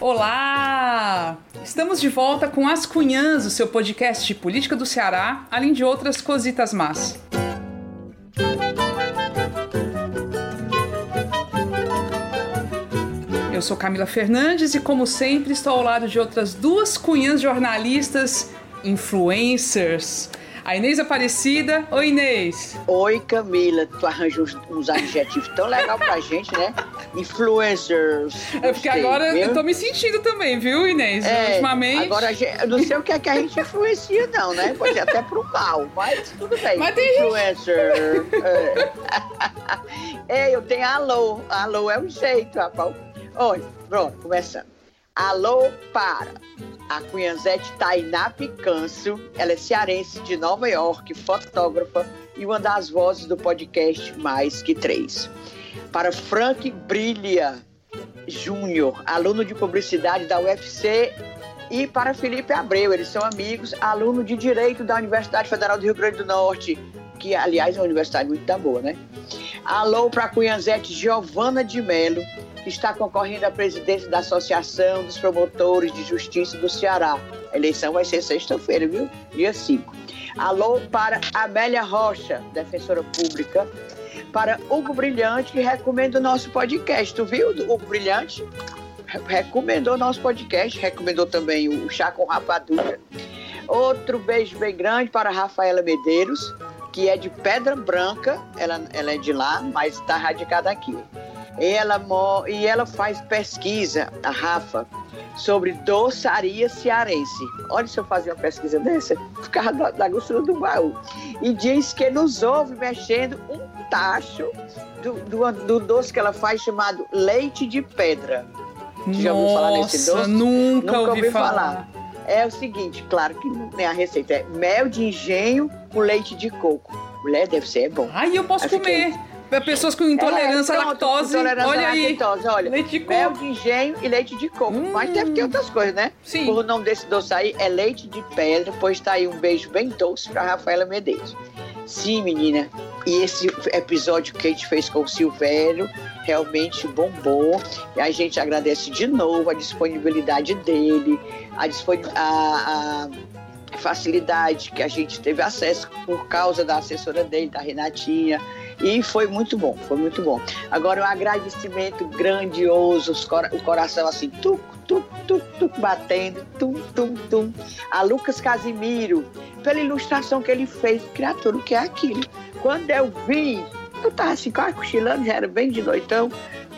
Olá! Estamos de volta com As Cunhãs, o seu podcast de política do Ceará, além de outras cositas más. Eu sou Camila Fernandes e, como sempre, estou ao lado de outras duas cunhãs jornalistas influencers. A Inês Aparecida. Oi, Inês. Oi, Camila. Tu arranjou uns, uns adjetivos tão legal pra gente, né? Influencers. É porque agora viu? eu tô me sentindo também, viu, Inês? É, Ultimamente. Agora, eu não sei o que é que a gente influencia, não, né? Pode ser até pro mal, mas tudo bem. Mas tem Influencer. É. é, eu tenho alô. Alô é o um jeito, rapaz. Olha, pronto, começando. Alô para. A Cunhanzete Tainá Picanço, ela é cearense de Nova York, fotógrafa e uma das vozes do podcast Mais Que Três. Para Frank Brilha Júnior, aluno de publicidade da UFC, e para Felipe Abreu, eles são amigos, aluno de Direito da Universidade Federal do Rio Grande do Norte, que aliás é uma universidade muito boa, né? Alô para a Cunhanzete Giovana de Melo, que está concorrendo à presidência da Associação dos Promotores de Justiça do Ceará. A eleição vai ser sexta-feira, viu? Dia 5. Alô para Amélia Rocha, defensora pública. Para Hugo Brilhante, que recomenda o nosso podcast. Tu viu, Hugo Brilhante? Recomendou nosso podcast, recomendou também o Chá com Rapadura. Outro beijo bem grande para Rafaela Medeiros, que é de Pedra Branca, ela, ela é de lá, mas está radicada aqui. Ela, e ela faz pesquisa, a Rafa, sobre doçaria cearense. Olha se eu fazia uma pesquisa dessa, ficava da, da gostura do baú. E diz que nos ouve mexendo um tacho do, do, do doce que ela faz chamado leite de pedra. Você já ouviu falar nesse doce? Nunca, nunca ouvi, ouvi falar. falar. É o seguinte, claro que não é a receita, é mel de engenho com leite de coco. Mulher, deve ser é bom. Ai, eu posso comer. Fiquei... Para pessoas com intolerância é, à lactose. Intolerância olha aí. Lactose, olha. Leite de coco. Mel de engenho e leite de coco. Hum. Mas deve ter outras coisas, né? Sim. O nome desse doce aí é leite de pedra, pois tá aí um beijo bem doce para Rafaela Medeiros. Sim, menina. E esse episódio que a gente fez com o Silvério realmente bombou. E a gente agradece de novo a disponibilidade dele, a, a, a facilidade que a gente teve acesso por causa da assessora dele, da Renatinha e foi muito bom, foi muito bom. Agora, um agradecimento grandioso, o coração assim, tuc, tuc, tuc, tuc, batendo, tum, tum, tum. A Lucas Casimiro, pela ilustração que ele fez, criatura, o que é aquilo? Quando eu vi, eu tava assim, quase cochilando, já era bem de noitão.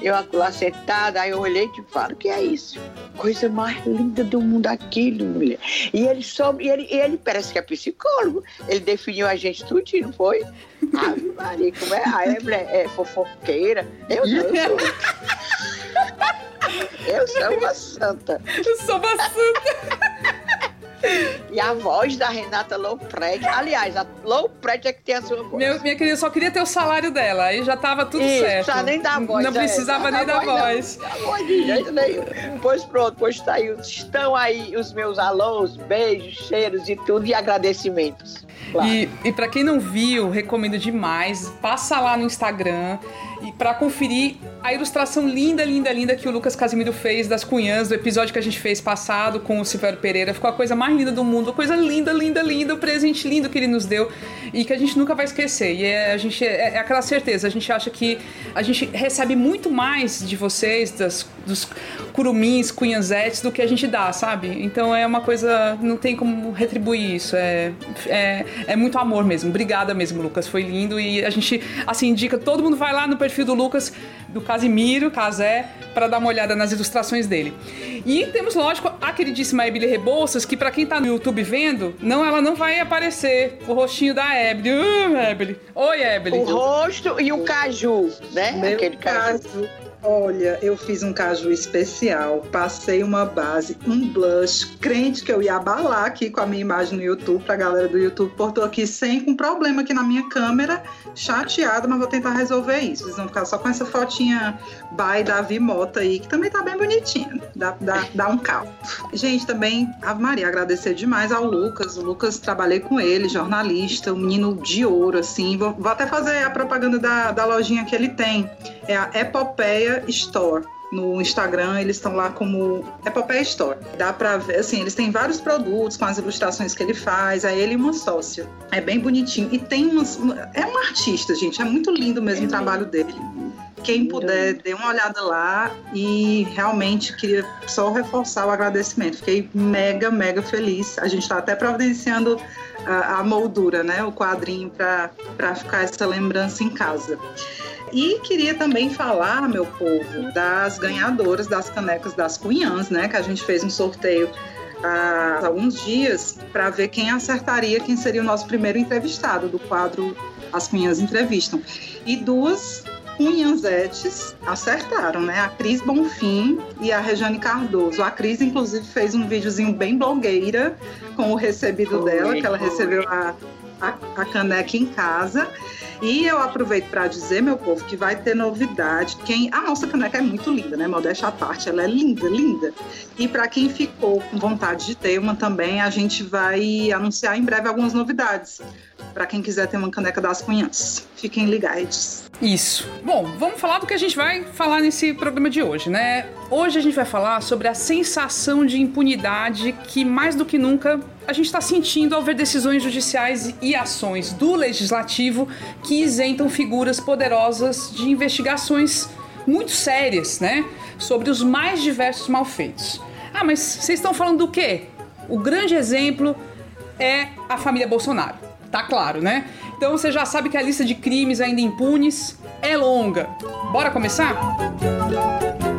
Eu lá sentada, aí eu olhei e te falo, que é isso? Coisa mais linda do mundo aquilo, mulher. E ele soube, ele, ele parece que é psicólogo. Ele definiu a gente tudo, não foi? Ave Maria, como é? A Evelyn é fofoqueira. Eu eu sou. Eu sou uma santa. Eu sou uma santa. E a voz da Renata Lopred. Aliás, a Lopred é que tem a sua voz. Meu, minha querida, só queria ter o salário dela. Aí já tava tudo Isso, certo. Não nem da voz. Não precisava é, nem da voz. Não, da voz de jeito nenhum. Pois pronto, pois tá aí, estão aí os meus alôs, beijos, cheiros e tudo, e agradecimentos. Claro. E, e para quem não viu, recomendo demais. Passa lá no Instagram e para conferir a ilustração linda, linda, linda que o Lucas Casimiro fez das cunhãs do episódio que a gente fez passado com o Silvério Pereira. Ficou a coisa mais linda do mundo, coisa linda, linda, linda, o presente lindo que ele nos deu e que a gente nunca vai esquecer. E é, a gente, é, é aquela certeza, a gente acha que a gente recebe muito mais de vocês, das, dos curumins, cunhanzetes, do que a gente dá, sabe? Então é uma coisa, não tem como retribuir isso. É, é, é muito amor mesmo. Obrigada mesmo, Lucas. Foi lindo e a gente, assim, indica, todo mundo vai lá no perfil do Lucas, do Casimiro, Casé, para dar uma olhada nas ilustrações dele. E temos, lógico, a queridíssima Ebele Rebouças, que para quem tá no YouTube vendo, não, ela não vai aparecer o rostinho da Ebele. Uh, Ebele. Oi, Ebele. O rosto e o caju, né? Meu Aquele caju. caju Olha, eu fiz um caju especial, passei uma base, um blush, crente que eu ia abalar aqui com a minha imagem no YouTube, pra galera do YouTube, por tô aqui sem, com problema aqui na minha câmera, chateada, mas vou tentar resolver isso. Vocês vão ficar só com essa fotinha by Davi Mota aí, que também tá bem bonitinha, dá, dá, dá um cal. Gente, também, Ave Maria, agradecer demais ao Lucas, o Lucas, trabalhei com ele, jornalista, um menino de ouro, assim, vou, vou até fazer a propaganda da, da lojinha que ele tem, é a Epopeia Store. no Instagram, eles estão lá como Epopeia Store. Dá pra ver, assim, eles têm vários produtos com as ilustrações que ele faz, aí ele e uma sócia. É bem bonitinho. E tem umas. É um artista, gente, é muito lindo mesmo é o trabalho dele. Quem puder, dê uma olhada lá e realmente queria só reforçar o agradecimento. Fiquei mega, mega feliz. A gente está até providenciando a, a, moldura, né? O quadrinho para ficar essa lembrança em casa. E queria também falar, meu povo, das ganhadoras das canecas das Cunhãs, né? Que a gente fez um sorteio há alguns dias para ver quem acertaria quem seria o nosso primeiro entrevistado do quadro As Cunhãs Entrevistam. E duas Cunhanzetes acertaram, né? A Cris Bonfim e a Rejane Cardoso. A Cris, inclusive, fez um videozinho bem blogueira com o recebido dela, que ela recebeu a, a, a caneca em casa. E eu aproveito para dizer, meu povo, que vai ter novidade. Quem A nossa caneca é muito linda, né? Modéstia à parte, ela é linda, linda. E para quem ficou com vontade de ter uma também, a gente vai anunciar em breve algumas novidades. Para quem quiser ter uma caneca das cunhas. Fiquem ligados. Isso. Bom, vamos falar do que a gente vai falar nesse programa de hoje, né? Hoje a gente vai falar sobre a sensação de impunidade que, mais do que nunca, a gente está sentindo ao ver decisões judiciais e ações do legislativo que isentam figuras poderosas de investigações muito sérias, né? Sobre os mais diversos malfeitos. Ah, mas vocês estão falando do quê? O grande exemplo é a família Bolsonaro. Tá claro, né? Então você já sabe que a lista de crimes ainda impunes é longa. Bora começar? Bolsonaro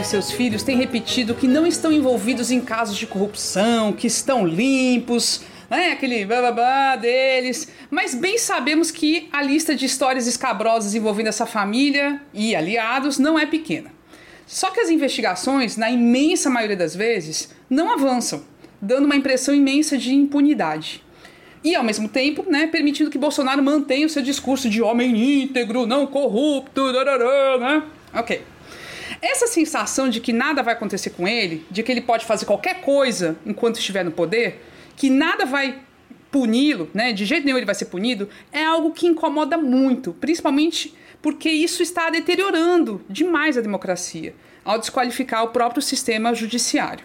e seus filhos têm repetido que não estão envolvidos em casos de corrupção, que estão limpos, né? Aquele bababá deles. Mas bem sabemos que a lista de histórias escabrosas envolvendo essa família e aliados não é pequena. Só que as investigações, na imensa maioria das vezes, não avançam, dando uma impressão imensa de impunidade. E, ao mesmo tempo, né, permitindo que Bolsonaro mantenha o seu discurso de homem íntegro, não corrupto, né? Ok. Essa sensação de que nada vai acontecer com ele, de que ele pode fazer qualquer coisa enquanto estiver no poder, que nada vai puni-lo, né? De jeito nenhum ele vai ser punido, é algo que incomoda muito, principalmente porque isso está deteriorando demais a democracia ao desqualificar o próprio sistema judiciário.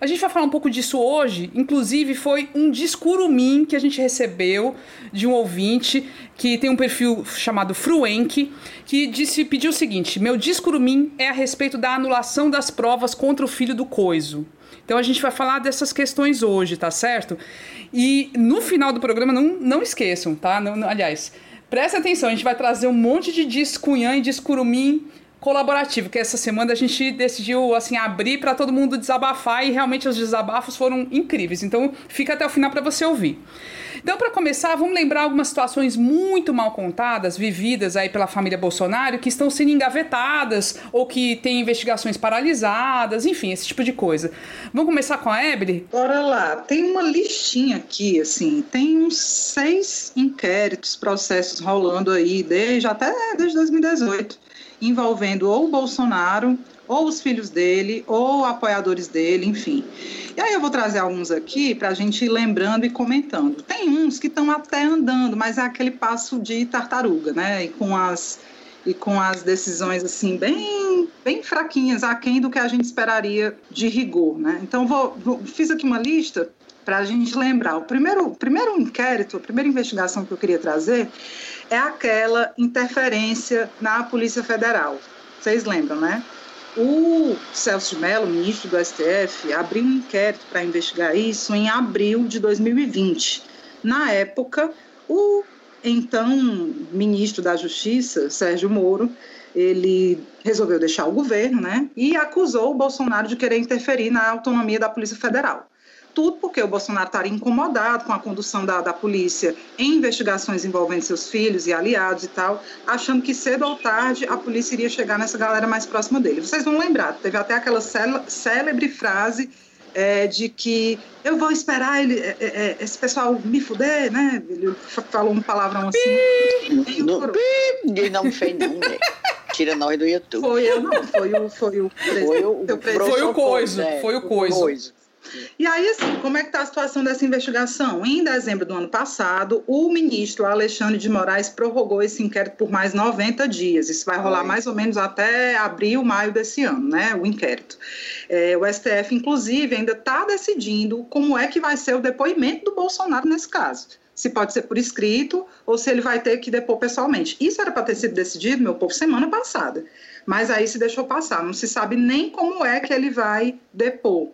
A gente vai falar um pouco disso hoje, inclusive foi um discurumim que a gente recebeu de um ouvinte que tem um perfil chamado Fruenk, que disse, pediu o seguinte: "Meu discurumim é a respeito da anulação das provas contra o filho do Coiso". Então a gente vai falar dessas questões hoje, tá certo? E no final do programa não, não esqueçam, tá? Não, não, aliás, presta atenção, a gente vai trazer um monte de discunhã e discurumim colaborativo, que essa semana a gente decidiu assim abrir para todo mundo desabafar e realmente os desabafos foram incríveis. Então fica até o final para você ouvir. Então, para começar, vamos lembrar algumas situações muito mal contadas, vividas aí pela família Bolsonaro, que estão sendo engavetadas ou que têm investigações paralisadas, enfim, esse tipo de coisa. Vamos começar com a Ebele? Bora lá. Tem uma listinha aqui, assim, tem uns seis inquéritos, processos rolando aí desde até desde 2018 envolvendo ou o Bolsonaro, ou os filhos dele, ou apoiadores dele, enfim. E aí eu vou trazer alguns aqui para a gente ir lembrando e comentando. Tem uns que estão até andando, mas é aquele passo de tartaruga, né? E com as e com as decisões assim bem bem fraquinhas, aquém do que a gente esperaria de rigor, né? Então vou, vou fiz aqui uma lista para a gente lembrar. O primeiro, primeiro inquérito, a primeira investigação que eu queria trazer é aquela interferência na Polícia Federal. Vocês lembram, né? O Celso de Mello, ministro do STF, abriu um inquérito para investigar isso em abril de 2020. Na época, o então ministro da Justiça, Sérgio Moro, ele resolveu deixar o governo, né? E acusou o Bolsonaro de querer interferir na autonomia da Polícia Federal tudo porque o Bolsonaro estaria incomodado com a condução da, da polícia em investigações envolvendo seus filhos e aliados e tal, achando que cedo ou tarde a polícia iria chegar nessa galera mais próxima dele. Vocês vão lembrar, teve até aquela célebre frase é, de que eu vou esperar ele, é, é, é esse pessoal me fuder, né? Ele falou um palavrão assim. Não, ninguém não fez não, né? Tira nós do YouTube. Foi eu, não. Foi o, foi o, foi o, foi o coiso. Foi o coiso. E aí, assim, como é que está a situação dessa investigação? Em dezembro do ano passado, o ministro Alexandre de Moraes prorrogou esse inquérito por mais 90 dias. Isso vai rolar mais ou menos até abril, maio desse ano, né? O inquérito. É, o STF, inclusive, ainda está decidindo como é que vai ser o depoimento do Bolsonaro nesse caso se pode ser por escrito ou se ele vai ter que depor pessoalmente. Isso era para ter sido decidido, meu povo, semana passada. Mas aí se deixou passar. Não se sabe nem como é que ele vai depor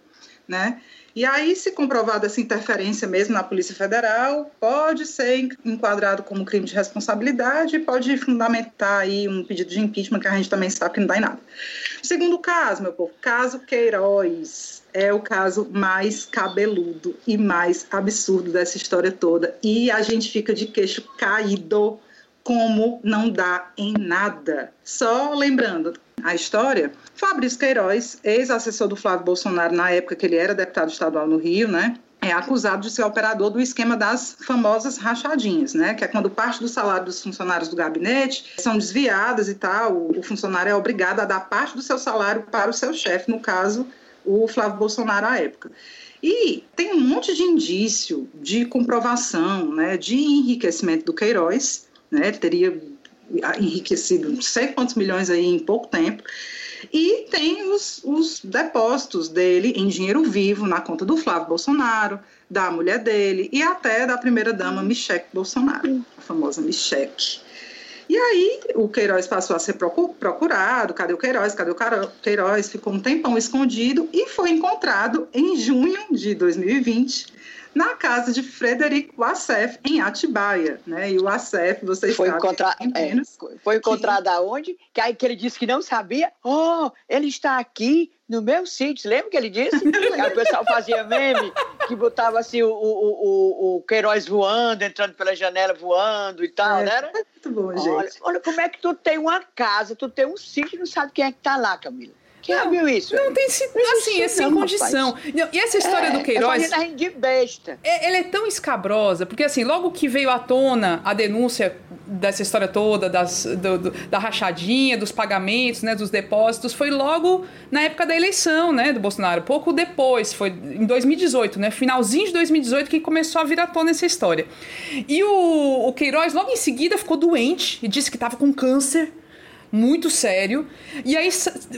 né? E aí, se comprovada essa interferência mesmo na Polícia Federal, pode ser enquadrado como crime de responsabilidade e pode fundamentar aí um pedido de impeachment que a gente também sabe que não dá em nada. Segundo caso, meu povo, caso Queiroz, é o caso mais cabeludo e mais absurdo dessa história toda. E a gente fica de queixo caído como não dá em nada. Só lembrando a história, Fabrício Queiroz, ex-assessor do Flávio Bolsonaro na época que ele era deputado estadual no Rio, né? É acusado de ser operador do esquema das famosas rachadinhas, né? Que é quando parte do salário dos funcionários do gabinete são desviadas e tal, o funcionário é obrigado a dar parte do seu salário para o seu chefe, no caso, o Flávio Bolsonaro à época. E tem um monte de indício de comprovação, né, de enriquecimento do Queiroz, né? Ele teria enriquecido não sei quantos milhões aí em pouco tempo. E tem os, os depósitos dele em dinheiro vivo na conta do Flávio Bolsonaro, da mulher dele e até da primeira-dama Michelle Bolsonaro, a famosa Michelle. E aí o Queiroz passou a ser procurado, cadê o Queiroz, cadê o Queiroz, ficou um tempão escondido e foi encontrado em junho de 2020 na casa de Frederico Wassef, em Atibaia. Né? E o Wassef, vocês foi sabem... Encontra... É, foi encontrado que... aonde? Que aí que ele disse que não sabia. Oh, ele está aqui no meu sítio. Lembra que ele disse? que o pessoal fazia meme, que botava assim o, o, o, o Queiroz voando, entrando pela janela voando e tal, é, né? Muito bom, gente. Olha, olha como é que tu tem uma casa, tu tem um sítio e não sabe quem é que está lá, Camila. Quem não, viu isso? Não tem assim, é sem condição. Não, e essa história é, do Queiroz. É de besta. É, ela é tão escabrosa, porque assim, logo que veio à tona a denúncia dessa história toda, das, do, do, da rachadinha, dos pagamentos, né, dos depósitos, foi logo na época da eleição, né, do Bolsonaro. Pouco depois, foi em 2018, né, finalzinho de 2018 que começou a vir à tona essa história. E o, o Queiroz, logo em seguida, ficou doente e disse que estava com câncer muito sério. E aí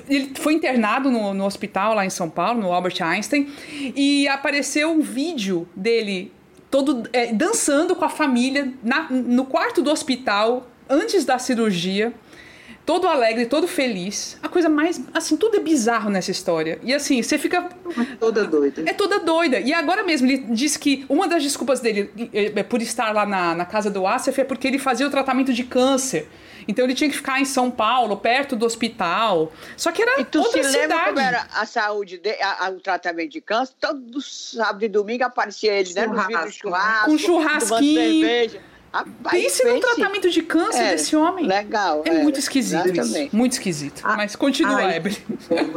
ele foi internado no, no hospital lá em São Paulo, no Albert Einstein, e apareceu um vídeo dele todo é, dançando com a família na, no quarto do hospital antes da cirurgia todo alegre, todo feliz. A coisa mais. Assim, tudo é bizarro nessa história. E assim, você fica. É toda doida. É toda doida. E agora mesmo, ele disse que uma das desculpas dele é, por estar lá na, na casa do Asif é porque ele fazia o tratamento de câncer. Então ele tinha que ficar em São Paulo, perto do hospital. Só que era e tu outra se cidade. lembra como era a saúde, de, a, a, o tratamento de câncer? Todo sábado e domingo aparecia ele, né? No vídeo churrasco. Com churrasquinho. Pense no tratamento de câncer é, desse homem. Legal. É, é muito esquisito isso. Muito esquisito. Ah, Mas continua, ai,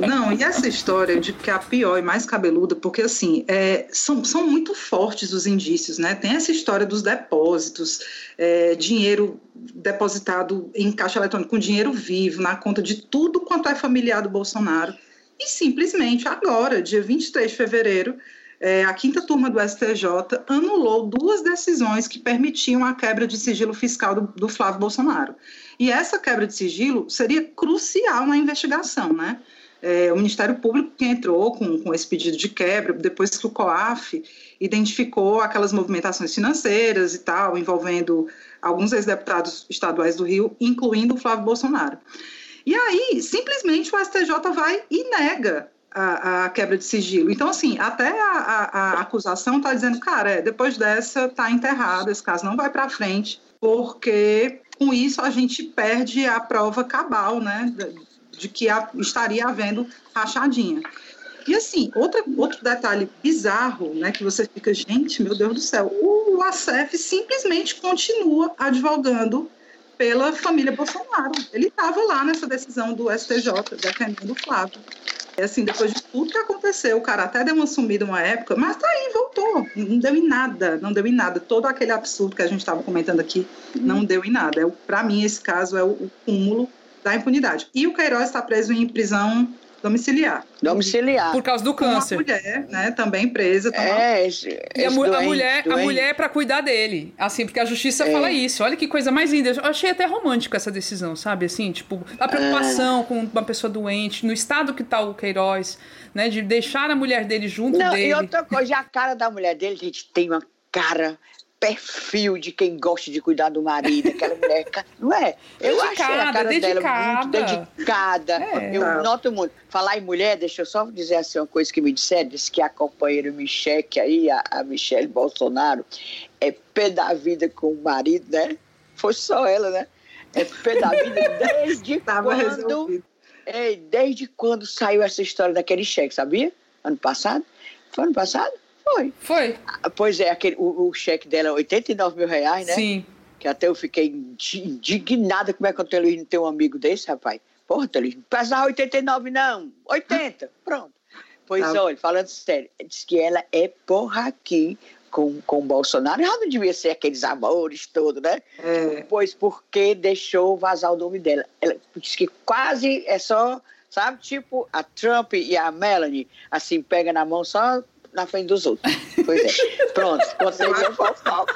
Não, e essa história de que é a pior e mais cabeluda, porque assim, é, são, são muito fortes os indícios, né? Tem essa história dos depósitos, é, dinheiro depositado em caixa eletrônica com dinheiro vivo na conta de tudo quanto é familiar do Bolsonaro. E simplesmente agora, dia 23 de fevereiro, é, a quinta turma do STJ anulou duas decisões que permitiam a quebra de sigilo fiscal do, do Flávio Bolsonaro. E essa quebra de sigilo seria crucial na investigação, né? É, o Ministério Público que entrou com, com esse pedido de quebra, depois que o COAF identificou aquelas movimentações financeiras e tal, envolvendo alguns ex-deputados estaduais do Rio, incluindo o Flávio Bolsonaro. E aí, simplesmente o STJ vai e nega a, a, quebra de sigilo. Então, assim, até a, a, a acusação está dizendo, cara, é, depois dessa está enterrado, esse caso não vai para frente, porque com isso a gente perde a prova cabal, né, de, de que estaria havendo rachadinha. E assim, outra, outro detalhe bizarro, né, que você fica, gente, meu Deus do céu, o ACF simplesmente continua advogando pela família Bolsonaro. Ele estava lá nessa decisão do STJ, defendendo o Flávio. Assim, depois de tudo que aconteceu, o cara até deu uma sumida uma época, mas tá aí, voltou. Não deu em nada, não deu em nada. Todo aquele absurdo que a gente estava comentando aqui não deu em nada. É, Para mim, esse caso é o, o cúmulo da impunidade. E o Queiroz está preso em prisão domiciliar. Domiciliar. Por causa do câncer. Uma mulher, né, também presa. Tá é, esse, e a, doente, a, mulher, doente. a mulher é para cuidar dele. Assim, porque a justiça é. fala isso. Olha que coisa mais linda. Eu achei até romântica essa decisão, sabe? Assim, tipo, a preocupação é. com uma pessoa doente, no estado que tá o Queiroz, né? De deixar a mulher dele junto Não, dele. E outra coisa, a cara da mulher dele, gente, tem uma cara perfil de quem gosta de cuidar do marido, aquela mulher, não é? Eu dedicada, achei a cara dedicada. dela muito dedicada. É, eu tá. noto muito. Falar em mulher, deixa eu só dizer assim uma coisa que me disseram, disse que a companheira Michelle aí, a, a Michelle Bolsonaro, é pé da vida com o marido, né? Foi só ela, né? É pé da vida desde Tava quando... Resolvido. É, desde quando saiu essa história daquele cheque, sabia? Ano passado? Foi ano passado? Foi. Foi. Ah, pois é, aquele, o, o cheque dela é 89 mil reais, né? Sim. Que até eu fiquei indignada como é que o Teluíno tem um amigo desse, rapaz. Porra, Teluíno, não pesava 89 não, 80, pronto. Pois ah. olha, falando sério, diz que ela é porra aqui com, com o Bolsonaro. Ela não devia ser aqueles amores todos, né? É. Pois porque deixou vazar o nome dela. Ela disse que quase é só, sabe, tipo a Trump e a Melanie, assim, pega na mão só na frente dos outros. Pois é. Pronto, você viu fofoca.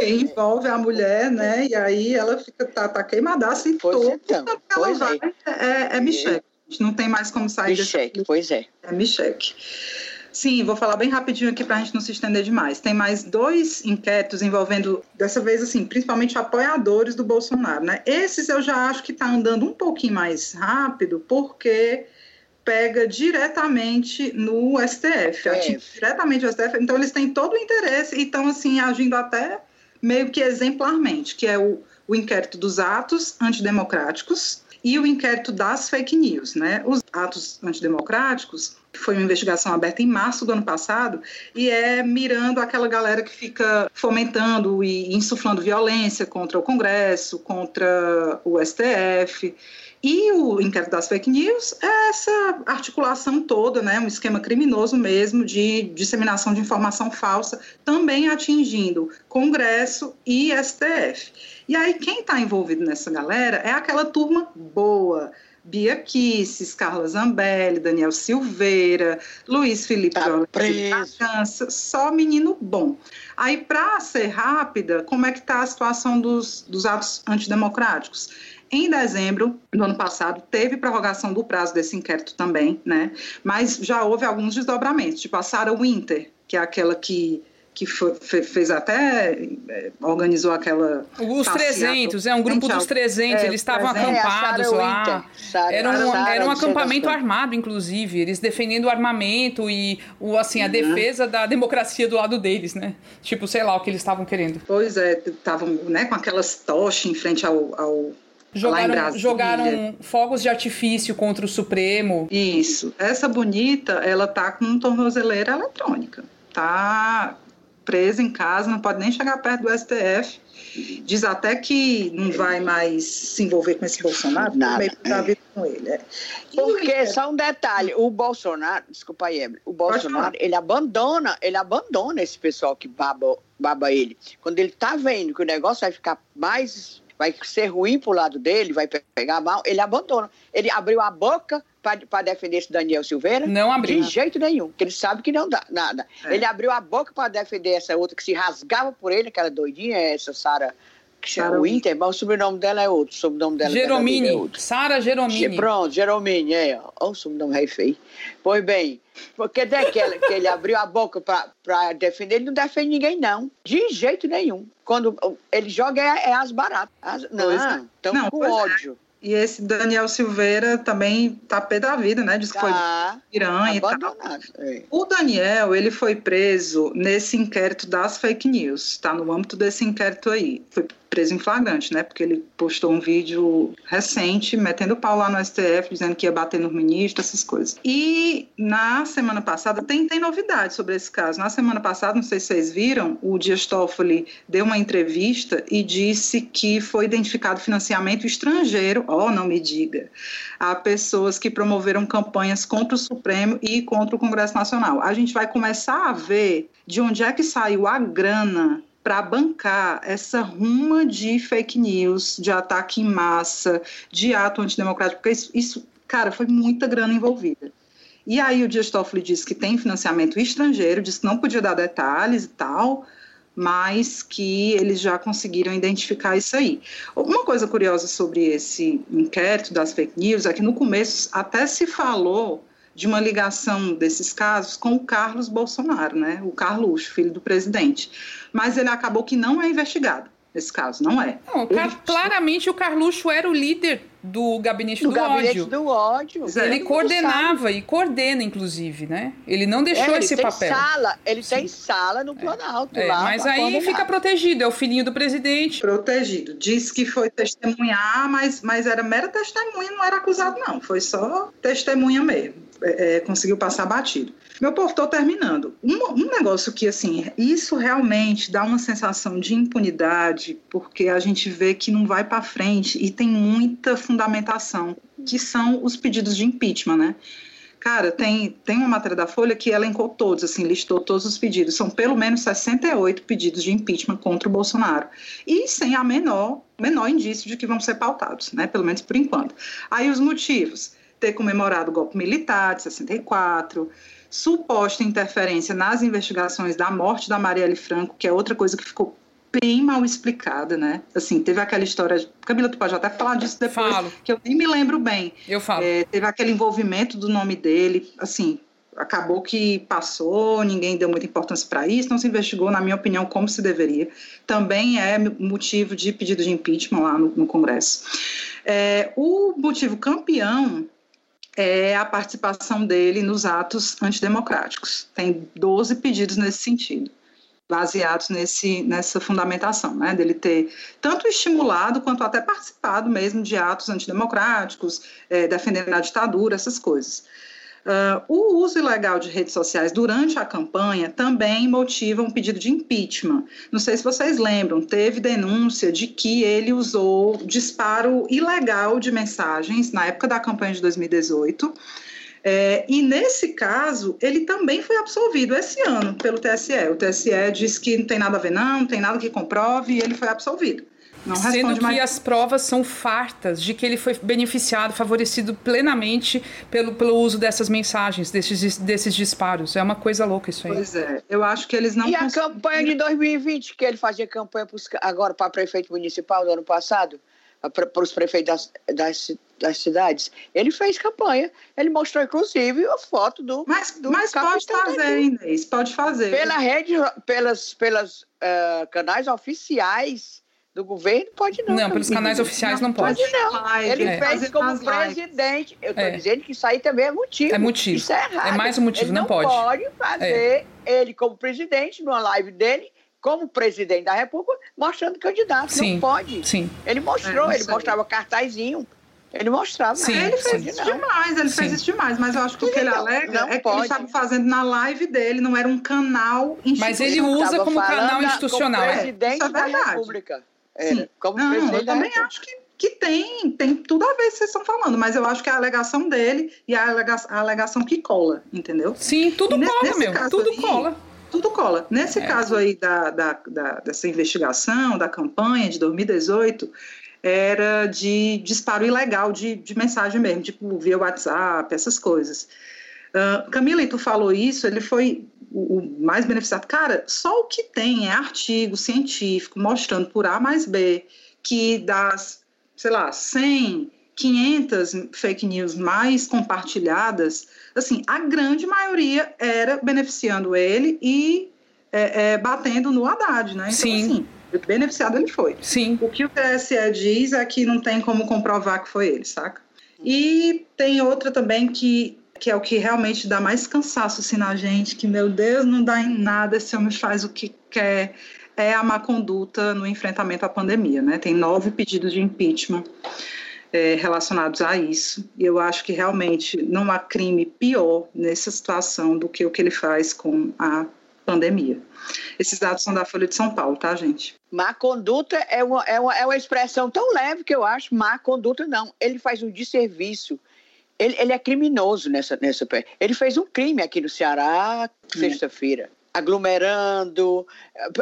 Que envolve a mulher, né? E aí ela fica, tá, tá queimadaça em pois todo. Então, pois é. é. É Micheque. Não tem mais como sair Micheque, pois é. É Micheque. Sim, vou falar bem rapidinho aqui para a gente não se estender demais. Tem mais dois inquéritos envolvendo, dessa vez, assim, principalmente apoiadores do Bolsonaro, né? Esses eu já acho que está andando um pouquinho mais rápido, porque pega diretamente no STF, é. diretamente o STF. Então eles têm todo o interesse e estão assim agindo até meio que exemplarmente, que é o, o inquérito dos atos antidemocráticos e o inquérito das fake news, né? Os atos antidemocráticos, que foi uma investigação aberta em março do ano passado, e é mirando aquela galera que fica fomentando e insuflando violência contra o Congresso, contra o STF. E o inquérito das fake news é essa articulação toda, né, um esquema criminoso mesmo de disseminação de informação falsa, também atingindo Congresso e STF. E aí quem está envolvido nessa galera é aquela turma boa, Bia Kisses, Carla Zambelli, Daniel Silveira, Luiz Felipe tá França, só menino bom. Aí, para ser rápida, como é que está a situação dos, dos atos antidemocráticos? Em dezembro do ano passado, teve prorrogação do prazo desse inquérito também, né? Mas já houve alguns desdobramentos, tipo a Sarah Winter, que é aquela que que foi, fez até, é, organizou aquela... Os 300, é um grupo dos 300, é, eles estavam acampados é, lá. Sarah, era um, Sarah, era um acampamento armado, inclusive, eles defendendo o armamento e o, assim, a uhum. defesa da democracia do lado deles, né? Tipo, sei lá, o que eles estavam querendo. Pois é, estavam né, com aquelas tochas em frente ao, ao Jogaram, jogaram fogos de artifício contra o Supremo. Isso. Essa bonita, ela tá com tornozeleira eletrônica. Tá presa em casa, não pode nem chegar perto do STF. Diz até que não vai mais se envolver com esse Bolsonaro, Nada. meio com ele. É. Porque, só um detalhe, o Bolsonaro, desculpa aí, o Bolsonaro, ele abandona, ele abandona esse pessoal que baba, baba ele. Quando ele tá vendo que o negócio vai ficar mais vai ser ruim pro lado dele, vai pegar mal, ele abandona. Ele abriu a boca para defender esse Daniel Silveira? Não abriu. De jeito nenhum, porque ele sabe que não dá nada. É. Ele abriu a boca para defender essa outra que se rasgava por ele, aquela doidinha, essa Sara que chama Winter, mas o sobrenome dela é outro. O sobrenome dela Geromini. É Sara Geromini. Pronto, Geromini, é. Olha o sobrenome rei feio. Pois bem, porque daquela que ele abriu a boca para defender, ele não defende ninguém, não. De jeito nenhum. Quando ele joga é, é as baratas. As, não, estão com é. ódio. É. E esse Daniel Silveira também tá pé da vida, né? Diz que foi tá piranha e tal. É. O Daniel, ele foi preso nesse inquérito das fake news, tá no âmbito desse inquérito aí. Foi preso em flagrante, né? Porque ele postou um vídeo recente metendo pau lá no STF, dizendo que ia bater no ministro, essas coisas. E na semana passada, tem, tem novidade sobre esse caso. Na semana passada, não sei se vocês viram, o Dias Toffoli deu uma entrevista e disse que foi identificado financiamento estrangeiro, oh, não me diga, a pessoas que promoveram campanhas contra o Supremo e contra o Congresso Nacional. A gente vai começar a ver de onde é que saiu a grana para bancar essa ruma de fake news, de ataque em massa, de ato antidemocrático, porque isso, isso cara, foi muita grana envolvida. E aí o Dias Toffoli disse que tem financiamento estrangeiro, disse que não podia dar detalhes e tal, mas que eles já conseguiram identificar isso aí. Uma coisa curiosa sobre esse inquérito das fake news é que no começo até se falou de uma ligação desses casos com o Carlos Bolsonaro, né? O Carlos, filho do presidente. Mas ele acabou que não é investigado nesse caso, não é. Não, ele... claramente o Carluxo era o líder do gabinete do, do gabinete ódio. do ódio. Ele coordenava e coordena, inclusive, né? Ele não deixou é, esse tem papel. Sala, ele Sim. tem sala no Planalto é. lá. Mas aí coordenar. fica protegido, é o filhinho do presidente. Protegido. Diz que foi testemunhar, mas, mas era mera testemunha, não era acusado, não. Foi só testemunha mesmo. É, é, conseguiu passar batido. Meu povo, estou terminando. Um, um, negócio que, assim, isso realmente dá uma sensação de impunidade, porque a gente vê que não vai para frente e tem muita fundamentação, que são os pedidos de impeachment, né? Cara, tem, tem uma matéria da Folha que elencou todos, assim, listou todos os pedidos. São pelo menos 68 pedidos de impeachment contra o Bolsonaro. E sem a menor, menor indício de que vão ser pautados, né? Pelo menos por enquanto. Aí os motivos ter comemorado o golpe militar de 64, suposta interferência nas investigações da morte da Marielle Franco, que é outra coisa que ficou bem mal explicada, né? Assim, teve aquela história. Camila, tu pode até falar disso depois, Falo. que eu nem me lembro bem. Eu falo. É, teve aquele envolvimento do nome dele, assim, acabou que passou, ninguém deu muita importância para isso, não se investigou, na minha opinião, como se deveria. Também é motivo de pedido de impeachment lá no, no Congresso. É, o motivo campeão é a participação dele nos atos antidemocráticos. Tem 12 pedidos nesse sentido, baseados nesse, nessa fundamentação, né, dele ter tanto estimulado quanto até participado mesmo de atos antidemocráticos, é, defendendo a ditadura, essas coisas. Uh, o uso ilegal de redes sociais durante a campanha também motiva um pedido de impeachment. Não sei se vocês lembram, teve denúncia de que ele usou disparo ilegal de mensagens na época da campanha de 2018. É, e nesse caso, ele também foi absolvido esse ano pelo TSE. O TSE disse que não tem nada a ver, não, não tem nada que comprove, e ele foi absolvido. Não Sendo que mais... as provas são fartas de que ele foi beneficiado, favorecido plenamente pelo, pelo uso dessas mensagens, desses, desses disparos. É uma coisa louca isso aí. Pois é, eu acho que eles não. E a campanha de 2020, que ele fazia campanha pros, agora para prefeito municipal do ano passado, para os prefeitos das, das, das, cidades, ele fez campanha. Ele mostrou, inclusive, a foto do. Mas, do mas pode fazer, Inês, pode fazer. Pela rede, pelas, pelas uh, canais oficiais do governo, pode não. Não, pelos canais oficiais não, não pode. Pode não. Ele é. fez como presidente. Eu estou é. dizendo que isso aí também é motivo. É motivo. Isso é errado. É mais um motivo, ele não, não pode. pode fazer é. ele como presidente, numa live dele, como presidente da República, mostrando candidato. Sim. Não pode. Sim. Ele mostrou, é, ele mostrava cartazinho. Ele mostrava. Sim, ele fez isso demais, ele sim. fez isso demais, mas eu acho que o que ele alega é que pode. ele estava fazendo na live dele, não era um canal institucional. Mas ele usa como canal institucional. Como presidente é, da República. É, Sim. Como não, eu também acho que, que tem, tem tudo a ver com o que vocês estão falando, mas eu acho que é a alegação dele e a alegação, a alegação que cola, entendeu? Sim, tudo nesse, cola, meu, tudo aí, cola. Tudo cola. Nesse é. caso aí da, da, da, dessa investigação, da campanha de 2018, era de disparo ilegal de, de mensagem mesmo, tipo via WhatsApp, essas coisas. Uh, Camila, e tu falou isso, ele foi o, o, mais beneficiado. Cara, só o que tem é artigo científico mostrando por A mais B que das, sei lá, 100, 500 fake news mais compartilhadas, assim, a grande maioria era beneficiando ele e é, é, batendo no Haddad, né? Então, Sim. assim, beneficiado ele foi. Sim. O que o TSE diz é que não tem como comprovar que foi ele, saca? E tem outra também que que é o que realmente dá mais cansaço assim na gente, que meu Deus, não dá em nada, esse homem faz o que quer, é a má conduta no enfrentamento à pandemia. Né? Tem nove pedidos de impeachment é, relacionados a isso. E eu acho que realmente não há crime pior nessa situação do que o que ele faz com a pandemia. Esses dados são da Folha de São Paulo, tá, gente? Má conduta é uma, é uma, é uma expressão tão leve que eu acho. Má conduta, não. Ele faz um desserviço. Ele, ele é criminoso nessa, nessa. Ele fez um crime aqui no Ceará é. sexta-feira aglomerando,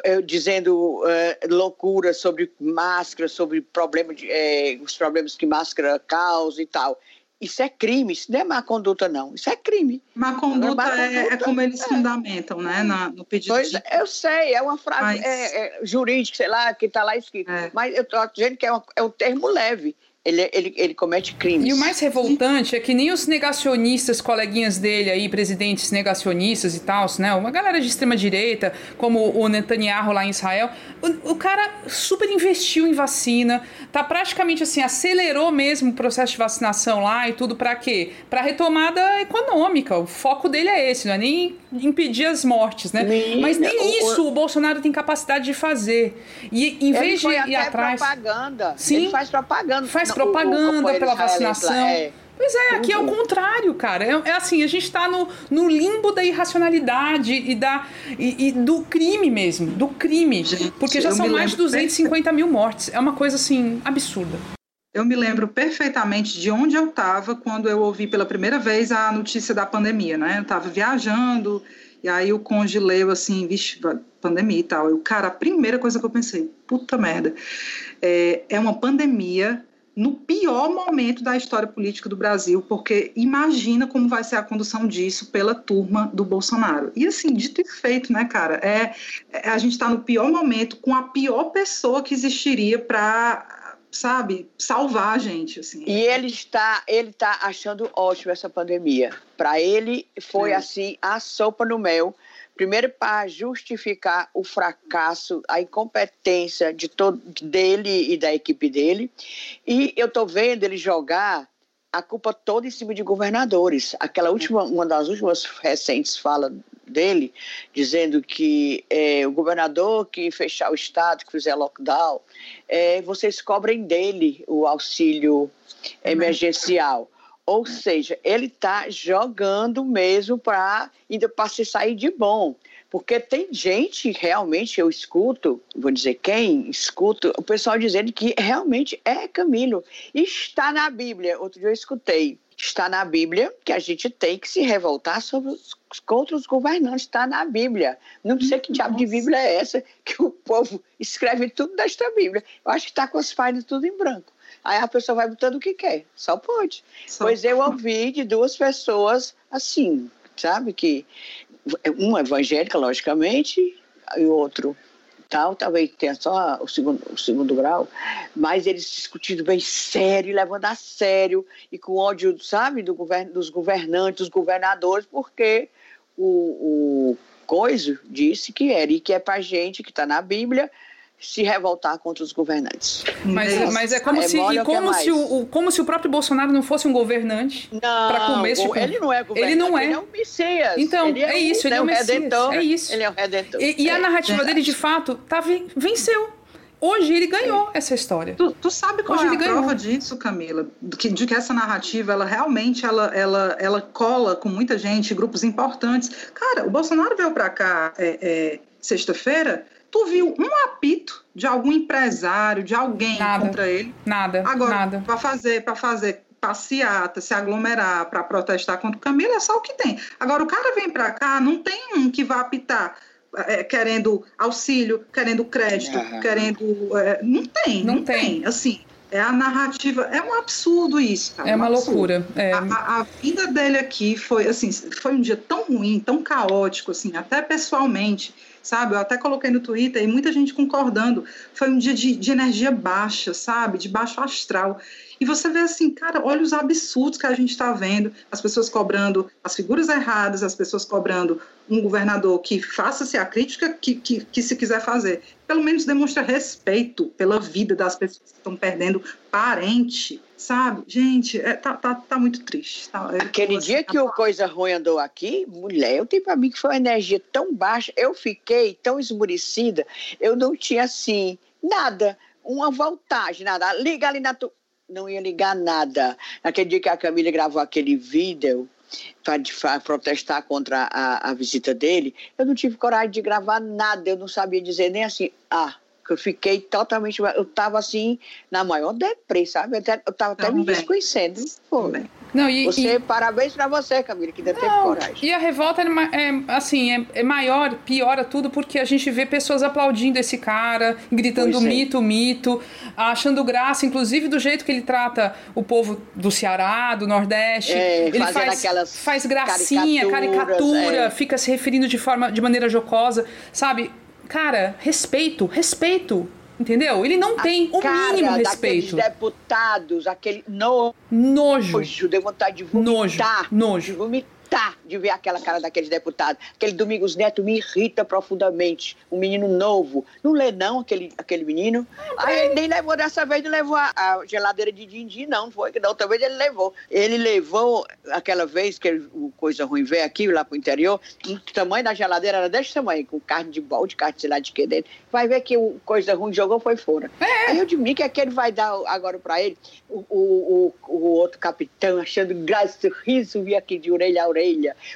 eh, dizendo eh, loucuras sobre máscara, sobre problema de, eh, os problemas que máscara causa e tal. Isso é crime, isso não é má conduta, não. Isso é crime. Má conduta, é, má conduta é, é, como eles é. fundamentam, né? Na, no pedido pois, de... Eu sei, é uma frase Mas... é, é jurídica, sei lá, que está lá escrito. É. Mas eu estou dizendo que é, é um termo leve ele, ele, ele comete crimes. E o mais revoltante é que nem os negacionistas, coleguinhas dele aí, presidentes negacionistas e tal, né? Uma galera de extrema direita, como o Netanyahu lá em Israel, o, o cara super investiu em vacina, tá praticamente assim, acelerou mesmo o processo de vacinação lá e tudo para quê? Para retomada econômica. O foco dele é esse, não é nem impedir as mortes, né? Mas nem o, isso o, Bolsonaro tem capacidade de fazer. E em vez de ir atrás. propaganda. Sim, ele faz propaganda. Faz propaganda pela vacinação. É. Pois é, aqui é o contrário, cara. É, é, assim, a gente está no, no limbo da irracionalidade e, da, e, e do crime mesmo, do crime. Gente, porque já são mais de 250 mil mortes. É uma coisa, assim, absurda. Eu me lembro perfeitamente de onde eu estava quando eu ouvi pela primeira vez a notícia da pandemia, né? Eu estava viajando e aí o conge leu assim, vixe, pandemia e tal. Eu, cara, a primeira coisa que eu pensei, puta merda, é, é uma pandemia no pior momento da história política do Brasil, porque imagina como vai ser a condução disso pela turma do Bolsonaro. E assim, dito e feito, né, cara? É, é a gente está no pior momento com a pior pessoa que existiria para sabe, salvar a gente, assim. E ele está, ele está achando ótimo essa pandemia. Para ele foi é. assim a sopa no mel Primeiro, para justificar o fracasso, a incompetência de todo, dele e da equipe dele. E eu estou vendo ele jogar a culpa toda em cima de governadores. Aquela última, uma das últimas recentes falas dele, dizendo que é, o governador que fechar o estado, que fizer lockdown, é, vocês cobrem dele o auxílio emergencial. Ou seja, ele está jogando mesmo para ainda para se sair de bom. Porque tem gente, realmente, eu escuto, vou dizer quem, escuto o pessoal dizendo que realmente é Camilo. Está na Bíblia. Outro dia eu escutei. Está na Bíblia que a gente tem que se revoltar sobre os, contra os governantes. Está na Bíblia. Não sei que diabo de Bíblia é essa que o povo escreve tudo desta Bíblia. Eu acho que está com as páginas tudo em branco. Aí a pessoa vai botando o que quer, só pode. Só pois eu ouvi de duas pessoas assim, sabe? Que um evangélica, logicamente, e o outro tal, talvez tenha só o segundo, o segundo grau, mas eles discutindo bem sério, levando a sério e com ódio, sabe, do govern, dos governantes, dos governadores, porque o, o Coiso disse que era e que é para gente que está na Bíblia se revoltar contra os governantes. Mas, mas é como é se como se o, como se o próprio Bolsonaro não fosse um governante para começo tipo, ele não é governante ele não é ele é. um Messias. Então é, é, isso ele é, é o Messias. Redentor, é isso. Ele é o redentor. E, e a narrativa dele de fato tá venceu. Hoje ele ganhou essa história. Tu, tu sabe qual Hoje é a ganhou. prova disso, Camila? De que, de que essa narrativa, ela realmente ela, ela, ela cola com muita gente, grupos importantes. Cara, o Bolsonaro veio para cá é, é, sexta-feira Tu viu um apito de algum empresário, de alguém nada, contra ele? Nada. Agora, nada. para fazer, para fazer passeata, se aglomerar para protestar contra o Camilo, é só o que tem. Agora, o cara vem para cá, não tem um que vá apitar é, querendo auxílio, querendo crédito, uhum. querendo. É, não tem, não, não tem. tem. Assim, é a narrativa, é um absurdo isso, cara. É uma loucura. É. A, a, a, vida dele aqui foi assim, foi um dia tão ruim, tão caótico, assim, até pessoalmente sabe? Eu até coloquei no Twitter e muita gente concordando. Foi um dia de, de energia baixa, sabe? De baixo astral. E você vê assim, cara, olha os absurdos que a gente está vendo, as pessoas cobrando as figuras erradas, as pessoas cobrando um governador que faça-se a crítica que, que, que, se quiser fazer. Pelo menos demonstra respeito pela vida das pessoas que estão perdendo parente, sabe? Gente, é, tá, tá, tá muito triste. Tá, Aquele dia que o Coisa Ruim andou aqui, mulher, eu tenho para mim que foi uma energia tão baixa, eu fiquei tão esmurecida, eu não tinha assim, nada, uma voltagem, nada. Liga ali na tu... Não ia ligar nada. Naquele dia que a Camila gravou aquele vídeo, para protestar contra a, a visita dele, eu não tive coragem de gravar nada, eu não sabia dizer nem assim, ah, que eu fiquei totalmente. Eu estava assim, na maior depressa, sabe? Eu estava até me desconhecendo. Foi. Não, e, você, e... parabéns para você, Camila, que ainda teve coragem. E a revolta é, é assim, é, é, maior, piora tudo, porque a gente vê pessoas aplaudindo esse cara, gritando pois é. mito, é. mito, achando graça, inclusive do jeito que ele trata o povo do Ceará, do Nordeste. É, ele faz, faz gracinha, caricatura, é. fica se referindo de forma de maneira jocosa, sabe? Cara, respeito, respeito. Entendeu? Ele não a tem o mínimo respeito. deputados, aquele no... nojo. Nojo, deu vontade de vomitar. Nojo. Nojo. De vomitar irritar de ver aquela cara daqueles deputados. Aquele Domingos Neto me irrita profundamente. Um menino novo. Não lê, não, aquele, aquele menino. Aí ele nem levou dessa vez, não levou a, a geladeira de din-din, não. Foi que da outra vez ele levou. Ele levou aquela vez que ele, o Coisa Ruim veio aqui, lá pro interior, o tamanho da geladeira era desse tamanho, com carne de balde, carne de sei lá de que dentro. Vai ver que o Coisa Ruim jogou, foi fora. É. Aí eu digo, que é que ele vai dar agora para ele? O, o, o, o, outro capitão achando graça, riso, via aqui de orelha a orelha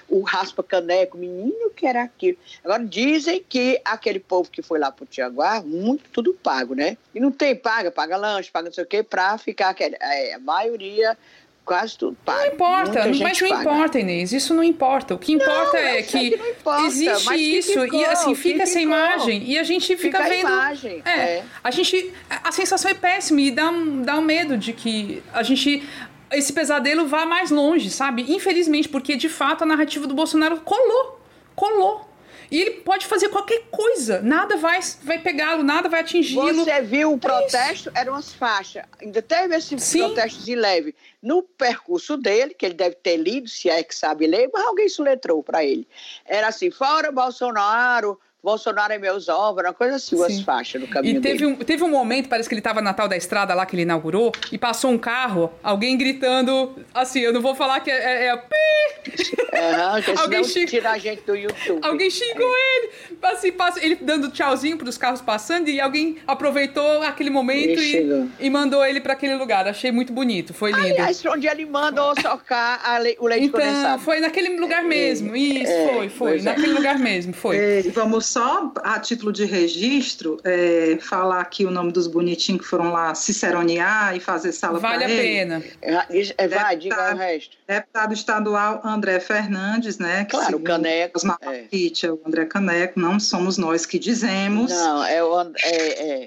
o raspa-caneco, menino que era aquilo. Agora, dizem que aquele povo que foi lá para o Tiaguá, muito tudo pago, né? E não tem paga, paga lanche, paga não sei o quê, para ficar, é, a maioria quase tudo pago. Não importa, mas não paga. importa, Inês, isso não importa. O que importa não, é que, que importa, existe isso ficou, e assim fica essa imagem e a gente fica, fica vendo. A imagem, é, é, a gente, a sensação é péssima e dá um, dá um medo de que a gente esse pesadelo vá mais longe, sabe? Infelizmente, porque de fato a narrativa do Bolsonaro colou. Colou. E ele pode fazer qualquer coisa, nada vai, vai pegá-lo, nada vai atingi-lo. Você viu o é protesto, eram as faixas. Ainda teve esse Sim. protesto de leve. No percurso dele, que ele deve ter lido, se é que sabe ler, mas alguém soletrou para ele. Era assim: fora Bolsonaro, Bolsonaro é meus ovos, uma coisa assim, umas faixas no caminho E teve, dele. Um, teve um momento, parece que ele estava na tal da estrada lá que ele inaugurou, e passou um carro, alguém gritando, assim, eu não vou falar que é... é, é uhum, alguém xing... tirar a gente do YouTube. Alguém xingou é. ele, assim, passa, ele dando tchauzinho para os carros passando, e alguém aproveitou aquele momento e, e, mandou ele para aquele lugar. Achei muito bonito, foi lindo. Aliás, onde ele mandou socar le... o leite então, condensado. foi naquele lugar mesmo, isso, é, foi, foi, é. naquele lugar mesmo, foi. É, vamos só a título de registro, é, falar aqui o nome dos bonitinhos que foram lá ciceronear e fazer sala para Vale a pena. É, é, vai, diga o resto. Deputado estadual André Fernandes, né? Que claro, o Caneco. Os é. é o André Caneco, não somos nós que dizemos. Não, é o André. É, é.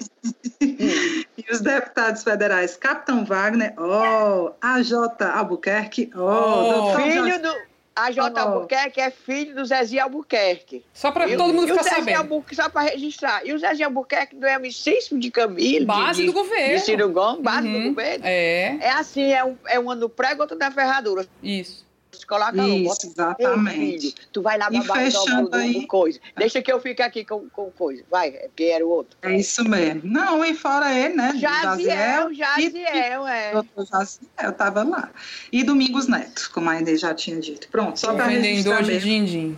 e os deputados federais Capitão Wagner, ó, oh, AJ Albuquerque, ó, oh, oh, filho do a J. Oh. Albuquerque é filho do Zezinho Albuquerque. Só para todo mundo ficar sabendo. Albuquerque, só para registrar. E o Zezinho Albuquerque do amicíssimo de Camilo. Base de, do governo. De Ciro Gomes, base uhum. do governo. É. É assim, é um, é um ano prego, outro da ferradura. Isso coloca Isso, bota, exatamente. Filho, tu vai lá babar do, do, do coisa. Deixa que eu fique aqui com, com coisa. Vai, é porque era o outro. É isso mesmo. Não, e fora ele, né? Jaziel, Jaziel, é. Jaziel, tava lá. E Domingos Neto, como a Inês já tinha dito. Pronto, só para Vendedor de din-din.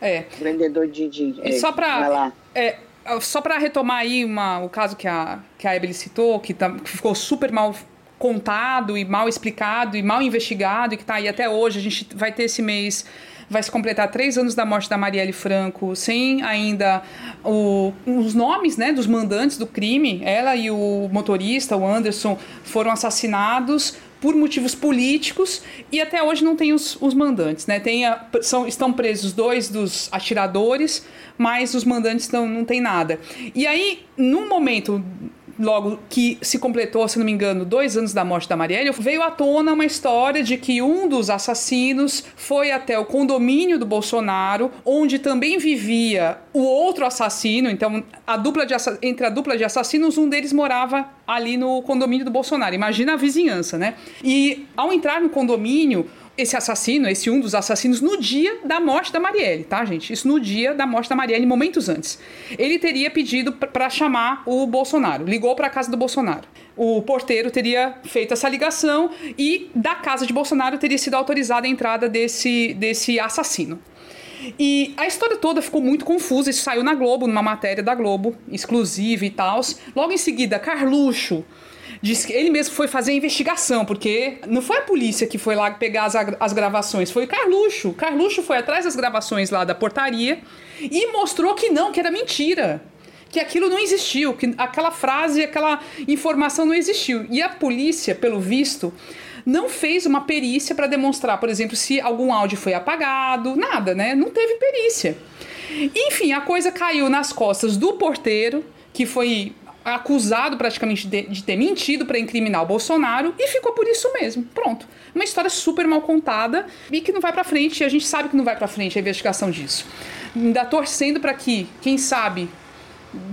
É. Vendedor de din-din. É. E só para... É, só para retomar aí uma, o caso que a, que a Ebele citou, que, tá, que ficou super mal contado e mal explicado e mal investigado e que está aí até hoje. A gente vai ter esse mês, vai se completar três anos da morte da Marielle Franco, sem ainda o, os nomes né, dos mandantes do crime. Ela e o motorista, o Anderson, foram assassinados por motivos políticos e até hoje não tem os, os mandantes. Né? Tem a, são, estão presos dois dos atiradores, mas os mandantes não, não tem nada. E aí, num momento logo que se completou, se não me engano, dois anos da morte da Marielle, veio à tona uma história de que um dos assassinos foi até o condomínio do Bolsonaro, onde também vivia o outro assassino. Então, a dupla de, entre a dupla de assassinos, um deles morava ali no condomínio do Bolsonaro. Imagina a vizinhança, né? E ao entrar no condomínio, esse assassino, esse um dos assassinos, no dia da morte da Marielle, tá, gente? Isso no dia da morte da Marielle, momentos antes. Ele teria pedido para chamar o Bolsonaro, ligou para a casa do Bolsonaro. O porteiro teria feito essa ligação e da casa de Bolsonaro teria sido autorizada a entrada desse, desse assassino. E a história toda ficou muito confusa. Isso saiu na Globo, numa matéria da Globo, exclusiva e tal. Logo em seguida, Carluxo, Diz que ele mesmo foi fazer a investigação, porque não foi a polícia que foi lá pegar as, as gravações, foi o Carluxo. Carluxo foi atrás das gravações lá da portaria e mostrou que não, que era mentira. Que aquilo não existiu, que aquela frase, aquela informação não existiu. E a polícia, pelo visto, não fez uma perícia para demonstrar, por exemplo, se algum áudio foi apagado, nada, né? Não teve perícia. Enfim, a coisa caiu nas costas do porteiro, que foi acusado praticamente de, de ter mentido para incriminar o Bolsonaro e ficou por isso mesmo. Pronto. Uma história super mal contada e que não vai para frente. E a gente sabe que não vai para frente a investigação disso. Ainda torcendo para que, quem sabe,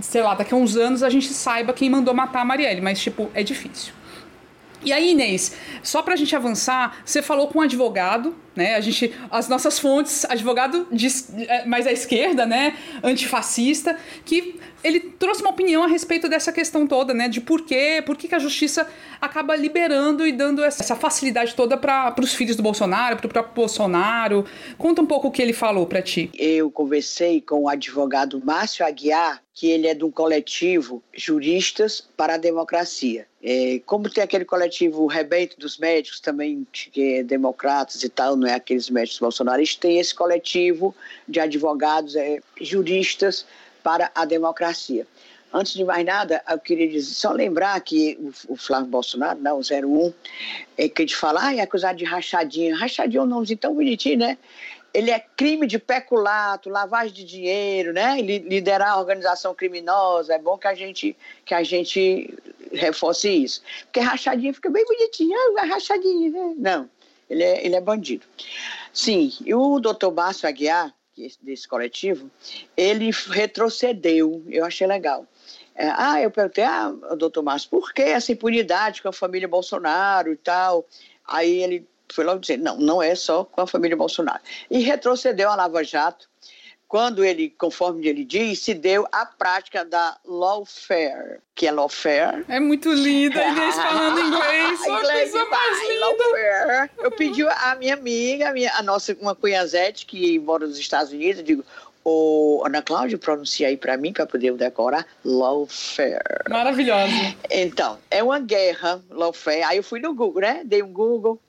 sei lá, daqui a uns anos a gente saiba quem mandou matar a Marielle, mas tipo, é difícil. E aí, Inês, só para a gente avançar, você falou com um advogado, né? A gente, as nossas fontes, advogado de, é, mais à esquerda, né? Antifascista, que ele trouxe uma opinião a respeito dessa questão toda, né? De por quê, por que, que a justiça acaba liberando e dando essa facilidade toda para os filhos do Bolsonaro, para o próprio Bolsonaro. Conta um pouco o que ele falou para ti. Eu conversei com o advogado Márcio Aguiar, que ele é de um coletivo Juristas para a Democracia. É, como tem aquele coletivo Rebento dos Médicos, também que é democratas e tal, não é aqueles médicos bolsonaristas, tem esse coletivo de advogados, é, juristas para a democracia. Antes de mais nada, eu queria dizer, só lembrar que o, Flávio Bolsonaro, né, o 01, é que a gente fala, é acusado de rachadinha. Rachadinha é um nomezinho tão bonitinho, né? Ele é crime de peculato, lavagem de dinheiro, né? Liderar a organização criminosa. É bom que a gente, que a gente reforce isso. Porque rachadinha fica bem bonitinho. Ah, rachadinha, né? Não, ele é, ele é bandido. Sim, e o doutor Márcio Aguiar, desse coletivo, ele retrocedeu, eu achei legal. É, ah, eu perguntei, ah, doutor Márcio, por que essa impunidade com a família Bolsonaro e tal? Aí ele foi logo dizer, não, não é só com a família Bolsonaro. E retrocedeu a Lava Jato, quando ele, conforme ele diz, se deu a prática da lawfare, que é lawfare. É muito linda, Inês falando inglês, só inglês coisa mais linda. Lawfare. Eu pedi a minha amiga, a, minha, a nossa, uma cunhazete que mora nos Estados Unidos, eu digo, o Ana Cláudia pronuncia aí para mim, para poder eu decorar, lawfare. Maravilhosa. Então, é uma guerra, lawfare. Aí eu fui no Google, né? Dei um Google.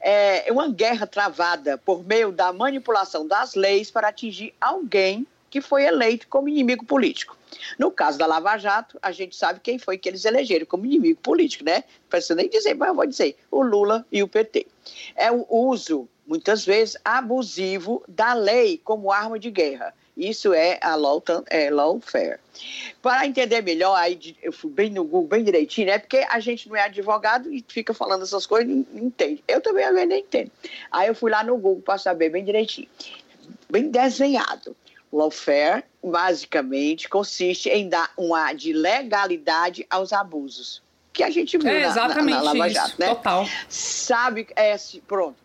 É uma guerra travada por meio da manipulação das leis para atingir alguém que foi eleito como inimigo político. No caso da Lava Jato, a gente sabe quem foi que eles elegeram como inimigo político, né? Não precisa nem dizer, mas eu vou dizer: o Lula e o PT. É o uso muitas vezes abusivo da lei como arma de guerra. Isso é a law, é lawfare. Para entender melhor, aí eu fui bem no Google, bem direitinho, né? Porque a gente não é advogado e fica falando essas coisas e não entende. Eu também nem entendo. Aí eu fui lá no Google para saber bem direitinho. Bem desenhado. Lawfare, basicamente, consiste em dar um ar de legalidade aos abusos. Que a gente viu é, na, na, na Lava Jato, isso, né? Total. Sabe, é, pronto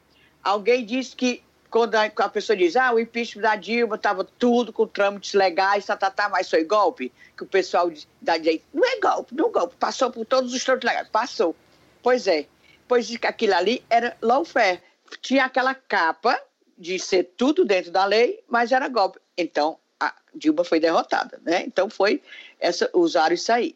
Alguém disse que quando a, a, pessoa diz, ah, o impeachment da Dilma estava tudo com trâmites legais, tá, tá, tá, mas foi golpe, que o pessoal diz, da direita, não é golpe, não é golpe, passou por todos os trâmites legais, passou. Pois é, pois aquilo ali era lawfare, tinha aquela capa de ser tudo dentro da lei, mas era golpe. Então, a Dilma foi derrotada, né? Então foi, essa, usaram isso aí.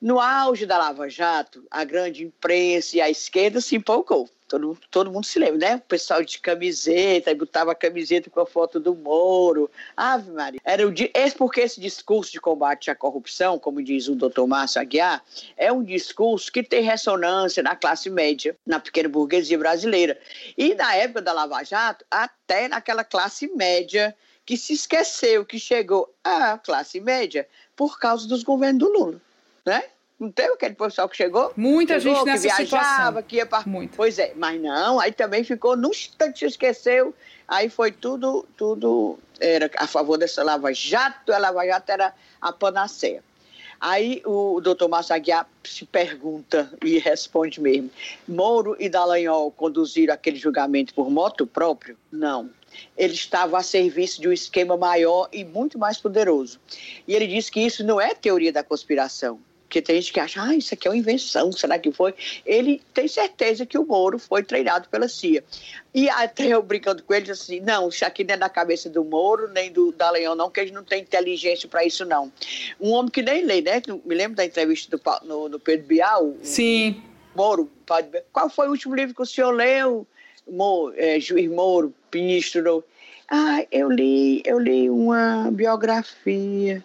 No auge da Lava Jato, a grande imprensa e a esquerda se empolgou Todo, todo mundo se lembra, né? O pessoal de camiseta, botava a camiseta com a foto do Moro. Ave Maria. Era o, esse, porque esse discurso de combate à corrupção, como diz o doutor Márcio Aguiar, é um discurso que tem ressonância na classe média, na pequena burguesia brasileira. E na época da Lava Jato, até naquela classe média que se esqueceu que chegou à classe média por causa dos governos do Lula, né? Não teve aquele pessoal que chegou? Muita chegou, gente nessa que viajava, situação. que ia para. Pois é, mas não, aí também ficou, num instante se esqueceu, aí foi tudo, tudo era a favor dessa Lava Jato, a Lava Jato era a panaceia. Aí o doutor Massaguiar se pergunta e responde mesmo: Moro e Dallagnol conduziram aquele julgamento por moto próprio? Não. Ele estava a serviço de um esquema maior e muito mais poderoso. E ele diz que isso não é teoria da conspiração. Porque tem gente que acha, ah, isso aqui é uma invenção, será que foi? Ele tem certeza que o Moro foi treinado pela CIA. E até eu brincando com ele, assim, não, isso aqui não é da cabeça do Moro, nem do Leão, não, que eles não têm inteligência para isso, não. Um homem que nem lê, né? Me lembro da entrevista do, no, no Pedro Bial? Sim. Moro, qual foi o último livro que o senhor leu? Moro, é, Juiz Moro, ministro. Ah, eu li, eu li uma biografia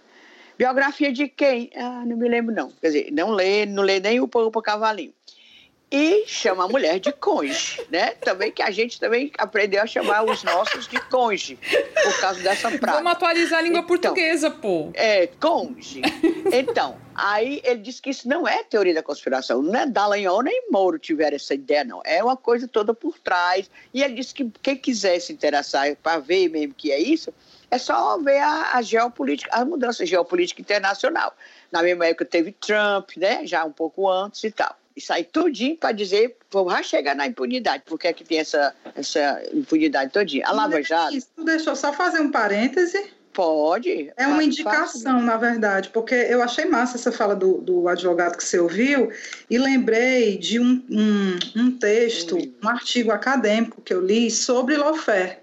Biografia de quem? Ah, não me lembro não. Quer dizer, não lê, não lê nem o para Cavalinho. E chama a mulher de conge, né? Também que a gente também aprendeu a chamar os nossos de conge, por causa dessa prática. Vamos atualizar a língua então, portuguesa, pô. É, conge. Então, aí ele disse que isso não é teoria da conspiração, não é Dallagnol nem Moro tiveram essa ideia, não. É uma coisa toda por trás. E ele disse que quem quiser se interessar para ver mesmo que é isso, é só ver a, a geopolítica, a mudança geopolítica internacional. Na mesma época teve Trump, né? Já um pouco antes e tal. Isso aí tudinho para dizer, vamos chegar na impunidade. Por que é que tem essa, essa impunidade todinha? A Lava Jato... Isso, deixa eu só fazer um parêntese. Pode. É uma indicação, na verdade, porque eu achei massa essa fala do, do advogado que você ouviu e lembrei de um, um, um texto, um artigo acadêmico que eu li sobre Lofer.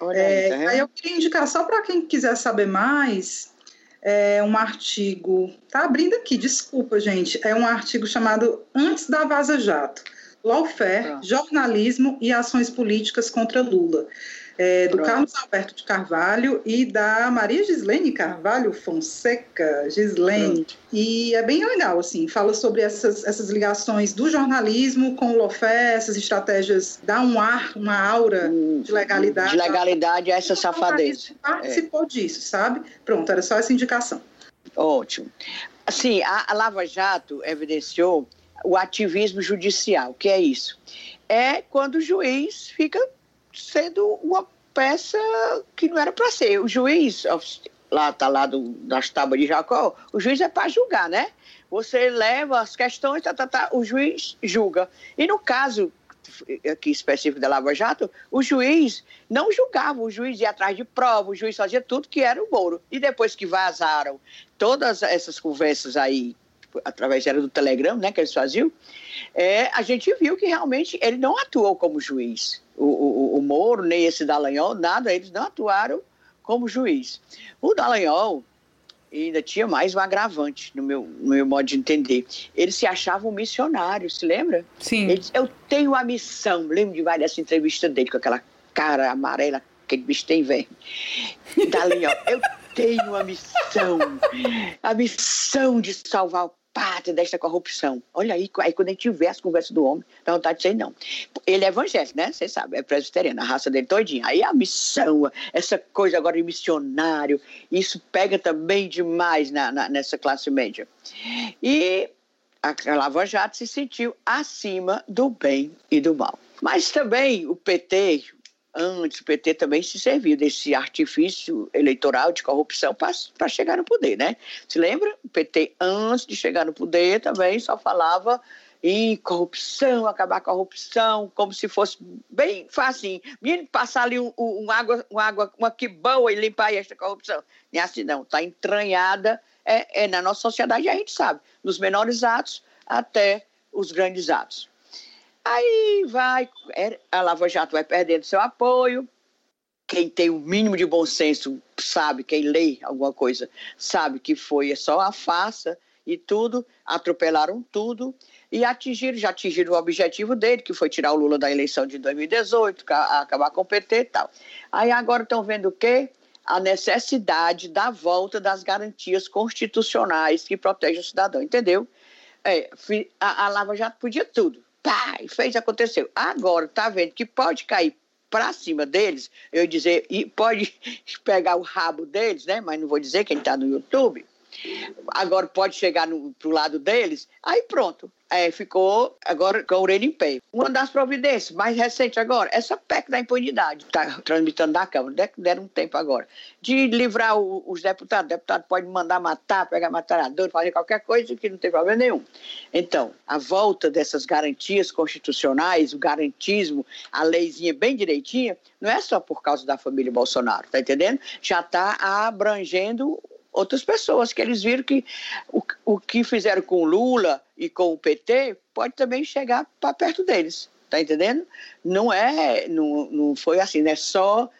Olha é, aí, tá aí eu queria indicar, só para quem quiser saber mais, é um artigo. Tá abrindo aqui, desculpa, gente. É um artigo chamado Antes da Vaza Jato. Lawfare, ah. Jornalismo e Ações Políticas contra Lula é, do. Carlos Alberto de Carvalho e da Maria Gislene Carvalho Fonseca, Gislene. Pronto. E é bem legal, assim, fala sobre essas, essas ligações do jornalismo com o Lofé, essas estratégias, dá um ar, uma aura de legalidade. De legalidade a essa safadeza. Participou é. disso, sabe? Pronto, era só essa indicação. Ótimo. Assim, a, a Lava Jato evidenciou o ativismo judicial, que é isso? É quando o juiz fica sendo uma peça que não era para ser. O juiz, lá está lá do, das tábuas de Jacó, o juiz é para julgar, né? Você leva as questões, tá, tá, tá, o juiz julga. E no caso aqui específico da Lava Jato, o juiz não julgava, o juiz ia atrás de prova, o juiz fazia tudo que era o Moro. E depois que vazaram todas essas conversas aí, através era do Telegram, né, que eles faziam, é, a gente viu que realmente ele não atuou como juiz o, o Moro, nem esse Dallagnol, nada, eles não atuaram como juiz. O Dallagnol ainda tinha mais um agravante, no meu, no meu modo de entender. Ele se achava um missionário, se lembra? Sim. Ele disse, eu tenho a missão, lembro de várias entrevistas dele com aquela cara amarela, aquele bicho tem verme. Dallagnol, eu tenho a missão, a missão de salvar o pátria desta corrupção. Olha aí, aí quando a gente vê as conversas do homem, dá vontade de dizer não. Ele é evangélico, né? Você sabe, é presbiteriano, a raça dele todinha. Aí a missão, essa coisa agora de missionário, isso pega também demais na, na nessa classe média. E a Lava Jato se sentiu acima do bem e do mal. Mas também o PT, antes o PT também se serviu desse artifício eleitoral de corrupção para chegar no poder, né? Se lembra? O PT, antes de chegar no poder, também só falava em corrupção, acabar a corrupção, como se fosse bem fácil. Menino, passar ali um, um, água, uma água, uma que boa e limpar esta corrupção. Nem é assim não, está entranhada é, é na nossa sociedade, a gente sabe, nos menores atos até os grandes atos. Aí vai, é, a Lava Jato vai perdendo seu apoio. Quem tem o mínimo de bom senso sabe, quem lê alguma coisa, sabe que foi só a farsa e tudo, atropelaram tudo e atingiram, já atingiram o objetivo dele, que foi tirar o Lula da eleição de 2018, acabar com o PT e tal. Aí agora estão vendo o quê? A necessidade da volta das garantias constitucionais que protegem o cidadão, entendeu? É, a, a Lava Jato podia tudo pá, e fez, aconteceu. Agora, tá vendo que pode cair para cima deles, eu dizer, e pode pegar o rabo deles, né? Mas não vou dizer quem está no YouTube. Agora pode chegar para o lado deles, aí pronto. É, ficou agora com a orelha em pé. Uma das providências mais recentes agora, essa PEC da impunidade, está tramitando na Câmara, deram um tempo agora, de livrar o, os deputados. O deputado pode mandar matar, pegar matarador, fazer qualquer coisa que não tem problema nenhum. Então, a volta dessas garantias constitucionais, o garantismo, a leizinha bem direitinha, não é só por causa da família Bolsonaro, tá entendendo? Já está abrangendo outras pessoas, que eles viram que o, o que fizeram com Lula e com o PT pode também chegar para perto deles, tá entendendo? Não é, não, não foi assim, né? Só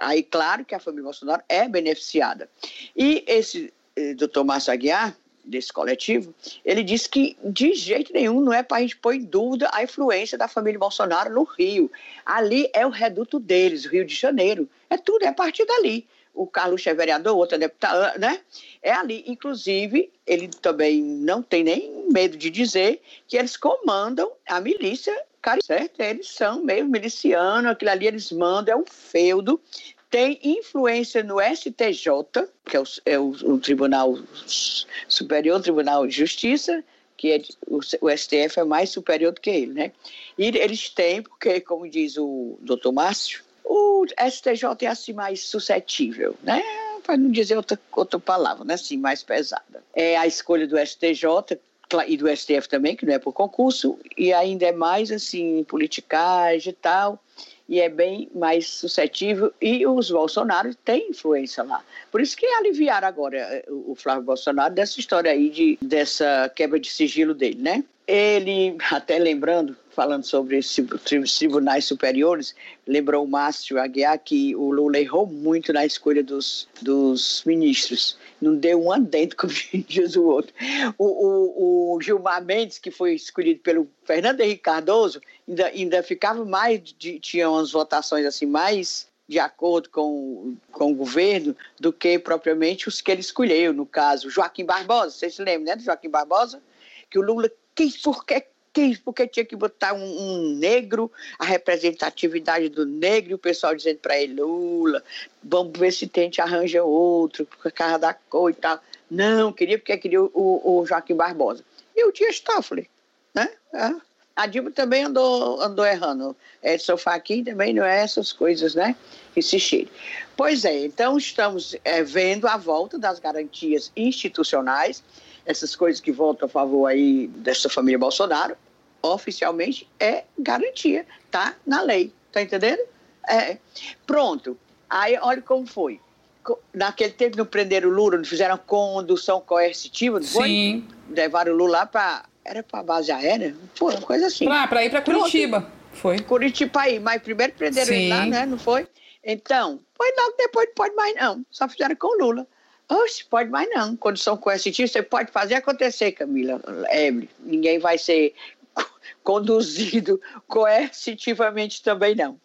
aí claro que a família Bolsonaro é beneficiada. E esse eh, doutor Márcio Aguiar, desse coletivo, ele disse que de jeito nenhum não é para a gente pôr em dúvida a influência da família Bolsonaro no Rio. Ali é o reduto deles, o Rio de Janeiro. É tudo, é a partir dali o Carlos é vereador, outro é deputado, né? É ali, inclusive, ele também não tem nem medo de dizer que eles comandam a milícia, cara, certo? Eles são meio milicianos, aquilo ali eles mandam, é um feudo, tem influência no STJ, que é o, é o, o Tribunal Superior Tribunal de Justiça, que é, o, o, STF é mais superior do que ele, né? E eles têm, porque, como diz o doutor Márcio, o STJ é assim mais suscetível, né? Para não dizer outra, outra palavra, né? Assim, mais pesada. É a escolha do STJ e do STF também, que não é por concurso, e ainda é mais assim, politicagem e tal, e é bem mais suscetível, e os Bolsonaro têm influência lá. Por isso que aliviaram agora eh, o Flávio Bolsonaro dessa história aí, de, dessa quebra de sigilo dele, né? Ele, até lembrando, falando sobre tribunais superiores, lembrou o Márcio Aguiar que o Lula errou muito na escolha dos, dos ministros. Não deu um adendo, como diz o outro. O, o, o, Gilmar Mendes, que foi escolhido pelo Fernando Henrique Cardoso, ainda, ainda ficava mais, de, tinha umas votações assim mais de acordo com, com o governo do que propriamente os que ele escolheu, no caso, Joaquim Barbosa, vocês se lembram, né, do Joaquim Barbosa? Que o Lula quis, porque quis, porque tinha que botar um, um negro, a representatividade do negro, e o pessoal dizendo para ele, Lula, vamos ver se a gente arranja outro, por causa da cor e tal. Não, queria porque queria o, o Joaquim Barbosa. E o Dias Toffoli, né? É. A Dilma também andou, andou errando. Edson Fachin também não é essas coisas, né? Insistir. Pois é, então estamos é, vendo a volta das garantias institucionais essas coisas que votam a favor aí dessa família Bolsonaro, oficialmente é garantia, tá na lei, tá entendendo? É. Pronto. Aí olha como foi. Naquele tempo não prenderam o Lula, não fizeram condução coercitiva, não foi? Sim. Levaram o Lula lá para era para base aérea, foi uma coisa assim. Para ir para Curitiba, Pronto. foi. Curitiba aí, mas primeiro prenderam Sim. ele lá, né? Não foi? Então, foi logo depois não pode mais não, só fizeram com o Lula. Oxe, pode mais não. Condição coercitiva, você pode fazer acontecer, Camila. Evelyn. Ninguém vai ser conduzido coercitivamente também não.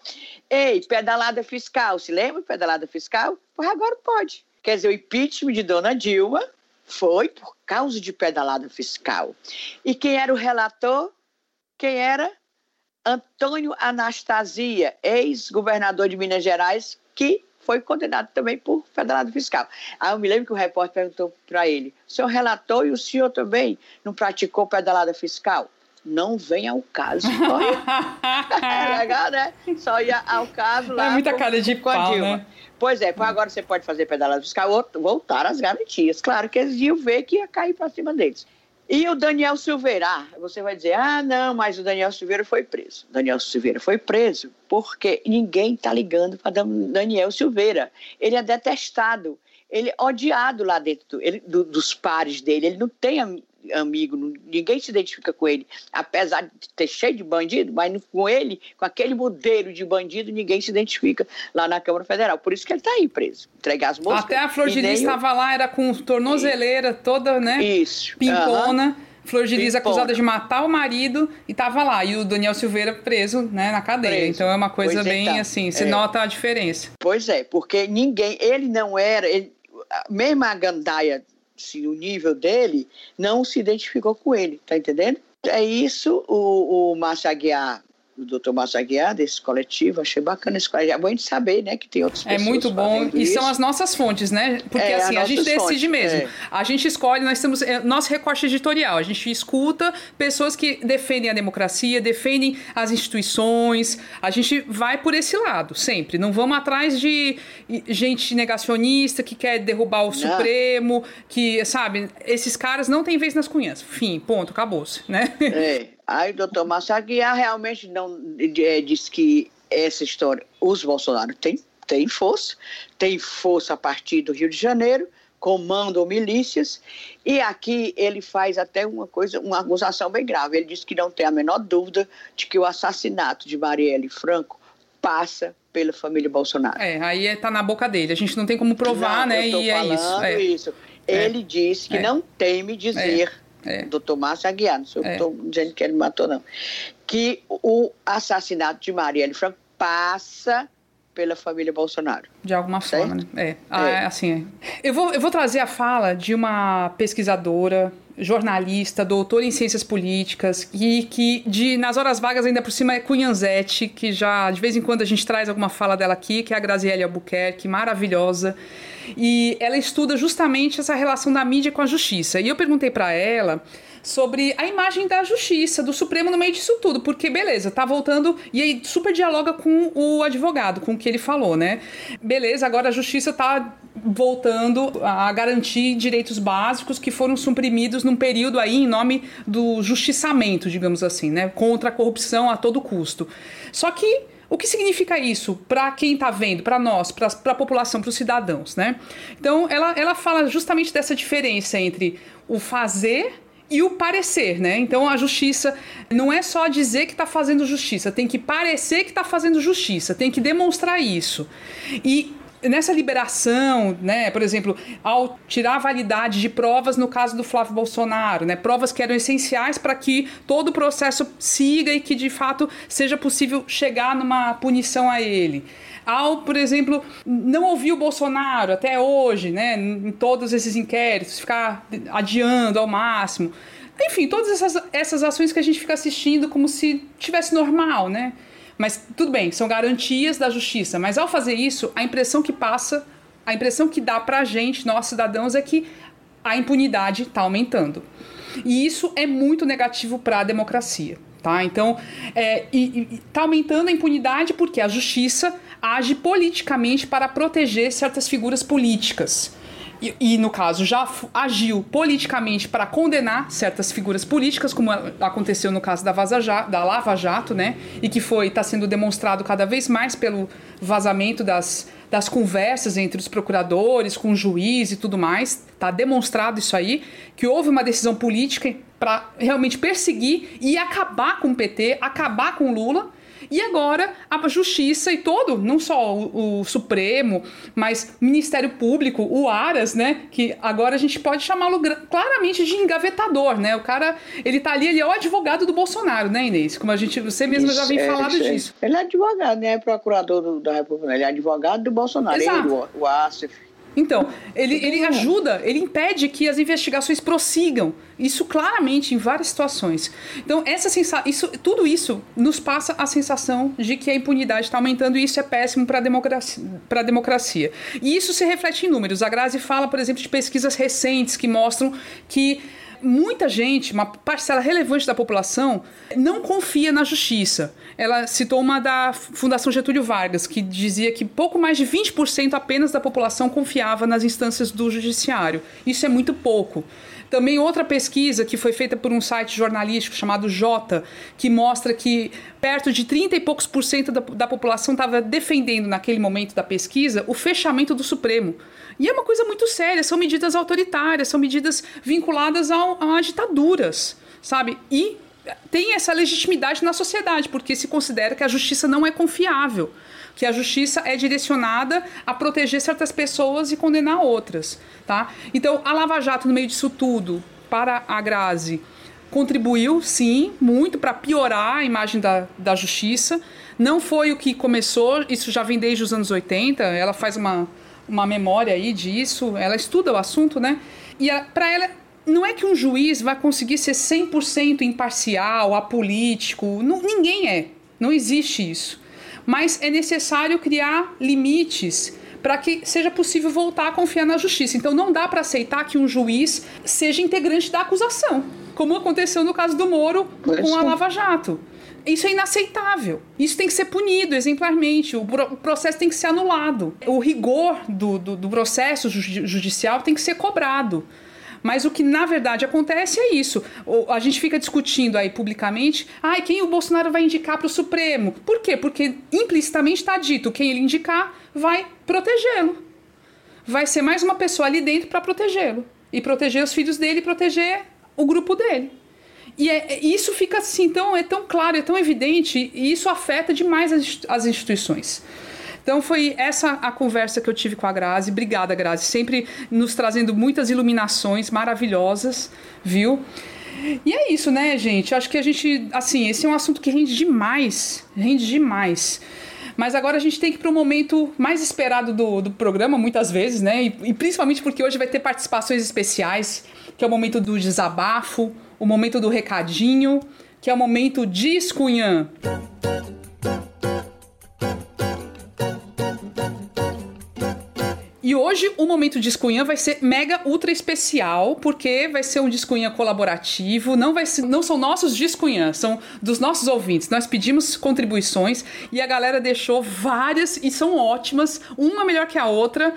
Ei, pedalada fiscal, se lembra pedalada fiscal? Pois agora pode. Quer dizer, o impeachment de Dona Dilma foi por causa de pedalada fiscal. E quem era o relator? Quem era? Antônio Anastasia, ex-governador de Minas Gerais, que foi condenado também por federado fiscal. Aí eu me lembro que o repórter perguntou para ele: o senhor relatou e o senhor também não praticou pedalada fiscal? Não vem ao caso. é legal, né? Só ia ao caso lá. É muita com, cara de com pau. Né? Pois é, agora você pode fazer pedalada fiscal, voltar às garantias. Claro que eles iam ver que ia cair para cima deles. E o Daniel Silveira, ah, você vai dizer, ah, não, mas o Daniel Silveira foi preso. Daniel Silveira foi preso porque ninguém está ligando para Daniel Silveira. Ele é detestado, ele é odiado lá dentro do, ele, do, dos pares dele. Ele não tem amigo, ninguém se identifica com ele, apesar de ter cheio de bandido, mas com ele, com aquele modelo de bandido, ninguém se identifica lá na Câmara Federal. Por isso que ele está aí preso. Entregar as. Até a Flor de Lis estava lá, era com tornozeleira toda, né? Isso. Pimpona. Uhum. Flor de Lis acusada de matar o marido e tava lá. E o Daniel Silveira preso, né, na cadeia. Preso. Então é uma coisa pois bem então, assim, se é. nota a diferença. Pois é, porque ninguém, ele não era, ele, mesmo a gandaia se o nível dele não se identificou com ele, tá entendendo? É isso, o, o Márcio Aguiar do doutor Márcio Aguiar, desse coletivo, achei bacana esse coletivo. É bom a gente saber, né, que tem outras pessoas. É muito bom, e isso. são as nossas fontes, né? Porque É, assim, a as gente nossas decide fontes, mesmo. é. A gente escolhe, nós temos é, nosso recorte editorial, a gente escuta pessoas que defendem a democracia, defendem as instituições, a gente vai por esse lado, sempre. Não vamos atrás de gente negacionista que quer derrubar o Supremo, que, sabe, esses caras não têm vez nas cunhas. Fim, ponto, acabou-se, né? É. Aí o doutor Márcio Aguiar realmente não é, diz que essa história, os Bolsonaro têm tem força, tem força a partir do Rio de Janeiro, comandam milícias, e aqui ele faz até uma coisa, uma acusação bem grave. Ele diz que não tem a menor dúvida de que o assassinato de Marielle Franco passa pela família Bolsonaro. É, aí é, tá na boca dele. A gente não tem como provar, Não, né? E é isso. É. isso. É. Ele disse que É. não teme dizer, É. doutor Márcio Aguiar, não sou É. estou dizendo que ele matou, não, que o assassinato de Marielle Franco passa pela família Bolsonaro. De alguma Certo? forma, né? É. Ah, É. é assim, é. Eu vou, eu vou trazer a fala de uma pesquisadora, jornalista, doutora em ciências políticas, e que de, nas horas vagas ainda por cima é Cunhanzete, que já de vez em quando a gente traz alguma fala dela aqui, que é a Graziele Albuquerque, maravilhosa. E ela estuda justamente essa relação da mídia com a justiça. E eu perguntei para ela sobre a imagem da justiça, do Supremo no meio disso tudo, porque beleza, tá voltando e aí super dialoga com o advogado, com o que ele falou, né? Beleza, agora a justiça tá voltando a garantir direitos básicos que foram suprimidos num período aí em nome do justiçamento, digamos assim, né? Contra a corrupção a todo custo. Só que o que significa isso para quem está vendo, para nós, para a população, para os cidadãos, né? Então, ela, ela fala justamente dessa diferença entre o fazer e o parecer, né? Então a justiça não é só dizer que está fazendo justiça, tem que parecer que está fazendo justiça, tem que demonstrar isso. E nessa liberação, né, por exemplo, ao tirar a validade de provas no caso do Flávio Bolsonaro, né, provas que eram essenciais para que todo o processo siga e que de fato seja possível chegar numa punição a ele. Ao, por exemplo, não ouvir o Bolsonaro até hoje, né, em todos esses inquéritos, ficar adiando ao máximo. Enfim, todas essas, essas ações que a gente fica assistindo como se tivesse normal, né? Mas tudo bem, são garantias da justiça. Mas ao fazer isso, a impressão que passa, a impressão que dá pra gente, nós cidadãos, é que a impunidade está aumentando. E isso é muito negativo para a democracia. Tá? Então, é, e, e tá aumentando a impunidade porque a justiça age politicamente para proteger certas figuras políticas. E, e, no caso, já agiu politicamente para condenar certas figuras políticas, como aconteceu no caso da, Vaza Jato, da Lava Jato, né? E que foi está sendo demonstrado cada vez mais pelo vazamento das, das conversas entre os procuradores, com o juiz e tudo mais. Está demonstrado isso aí, que houve uma decisão política para realmente perseguir e acabar com o PT, acabar com o Lula. E agora a justiça e todo, não só o, o, Supremo, mas o Ministério Público, o Aras, né? Que agora a gente pode chamá-lo claramente de engavetador, né? O cara, ele tá ali, ele é o advogado do Bolsonaro, né, Inês? Como a gente, você mesmo já vem é, falado isso, é. disso. Ele é advogado, né? Procurador do, da República, ele é advogado do Bolsonaro, Exato. ele, o, o Asif. Então, ele, ele ajuda, ele impede que as investigações prossigam. Isso claramente em várias situações. Então, essa sensa isso, tudo isso nos passa a sensação de que a impunidade está aumentando e isso é péssimo para a democracia, democracia. E isso se reflete em números. A Grazi fala, por exemplo, de pesquisas recentes que mostram que muita gente, uma parcela relevante da população, não confia na justiça. Ela citou uma da Fundação Getúlio Vargas, que dizia que pouco mais de 20% apenas da população confiava nas instâncias do judiciário. Isso é muito pouco. Também outra pesquisa que foi feita por um site jornalístico chamado Jota, que mostra que perto de 30 e poucos por cento da, da população estava defendendo naquele momento da pesquisa o fechamento do Supremo. E é uma coisa muito séria, são medidas autoritárias, são medidas vinculadas ao, a ditaduras, sabe? E tem essa legitimidade na sociedade, porque se considera que a justiça não é confiável, que a justiça é direcionada a proteger certas pessoas e condenar outras, tá? Então, a Lava Jato, no meio disso tudo, para a Grazi, contribuiu, sim, muito para piorar a imagem da, da justiça. Não foi o que começou, isso já vem desde os anos 80, ela faz uma, uma memória aí disso, ela estuda o assunto, né? E para ela não é que um juiz vai conseguir ser 100% imparcial, apolítico, não, ninguém é. Não existe isso. Mas é necessário criar limites para que seja possível voltar a confiar na justiça. Então não dá para aceitar que um juiz seja integrante da acusação, como aconteceu no caso do Moro com a Lava Jato. Isso é inaceitável. Isso tem que ser punido exemplarmente. O, processo tem que ser anulado. O rigor do, do, do processo judicial tem que ser cobrado. Mas o que na verdade acontece é isso. A gente fica discutindo aí publicamente, ai, quem o Bolsonaro vai indicar para o Supremo? Por quê? Porque implicitamente está dito, quem ele indicar vai protegê-lo. Vai ser mais uma pessoa ali dentro para protegê-lo. E proteger os filhos dele proteger o grupo dele. E é, é, isso fica assim, tão, é tão claro, é tão evidente, e isso afeta demais as, as instituições. Então foi essa a conversa que eu tive com a Grazi. Obrigada, Grazi. Sempre nos trazendo muitas iluminações maravilhosas, viu? E é isso, né, gente? Acho que a gente, assim, esse é um assunto que rende demais, rende demais. Mas agora a gente tem que ir para o momento mais esperado do, do programa, muitas vezes, né? E, e, principalmente porque hoje vai ter participações especiais, que é o momento do desabafo, o momento do recadinho, que é o momento de Cunhã. Hoje o momento Discunha vai ser mega ultra especial, porque vai ser um Discunha colaborativo, não vai ser, não são nossos Discunhã, são dos nossos ouvintes. Nós pedimos contribuições e a galera deixou várias e são ótimas, uma melhor que a outra.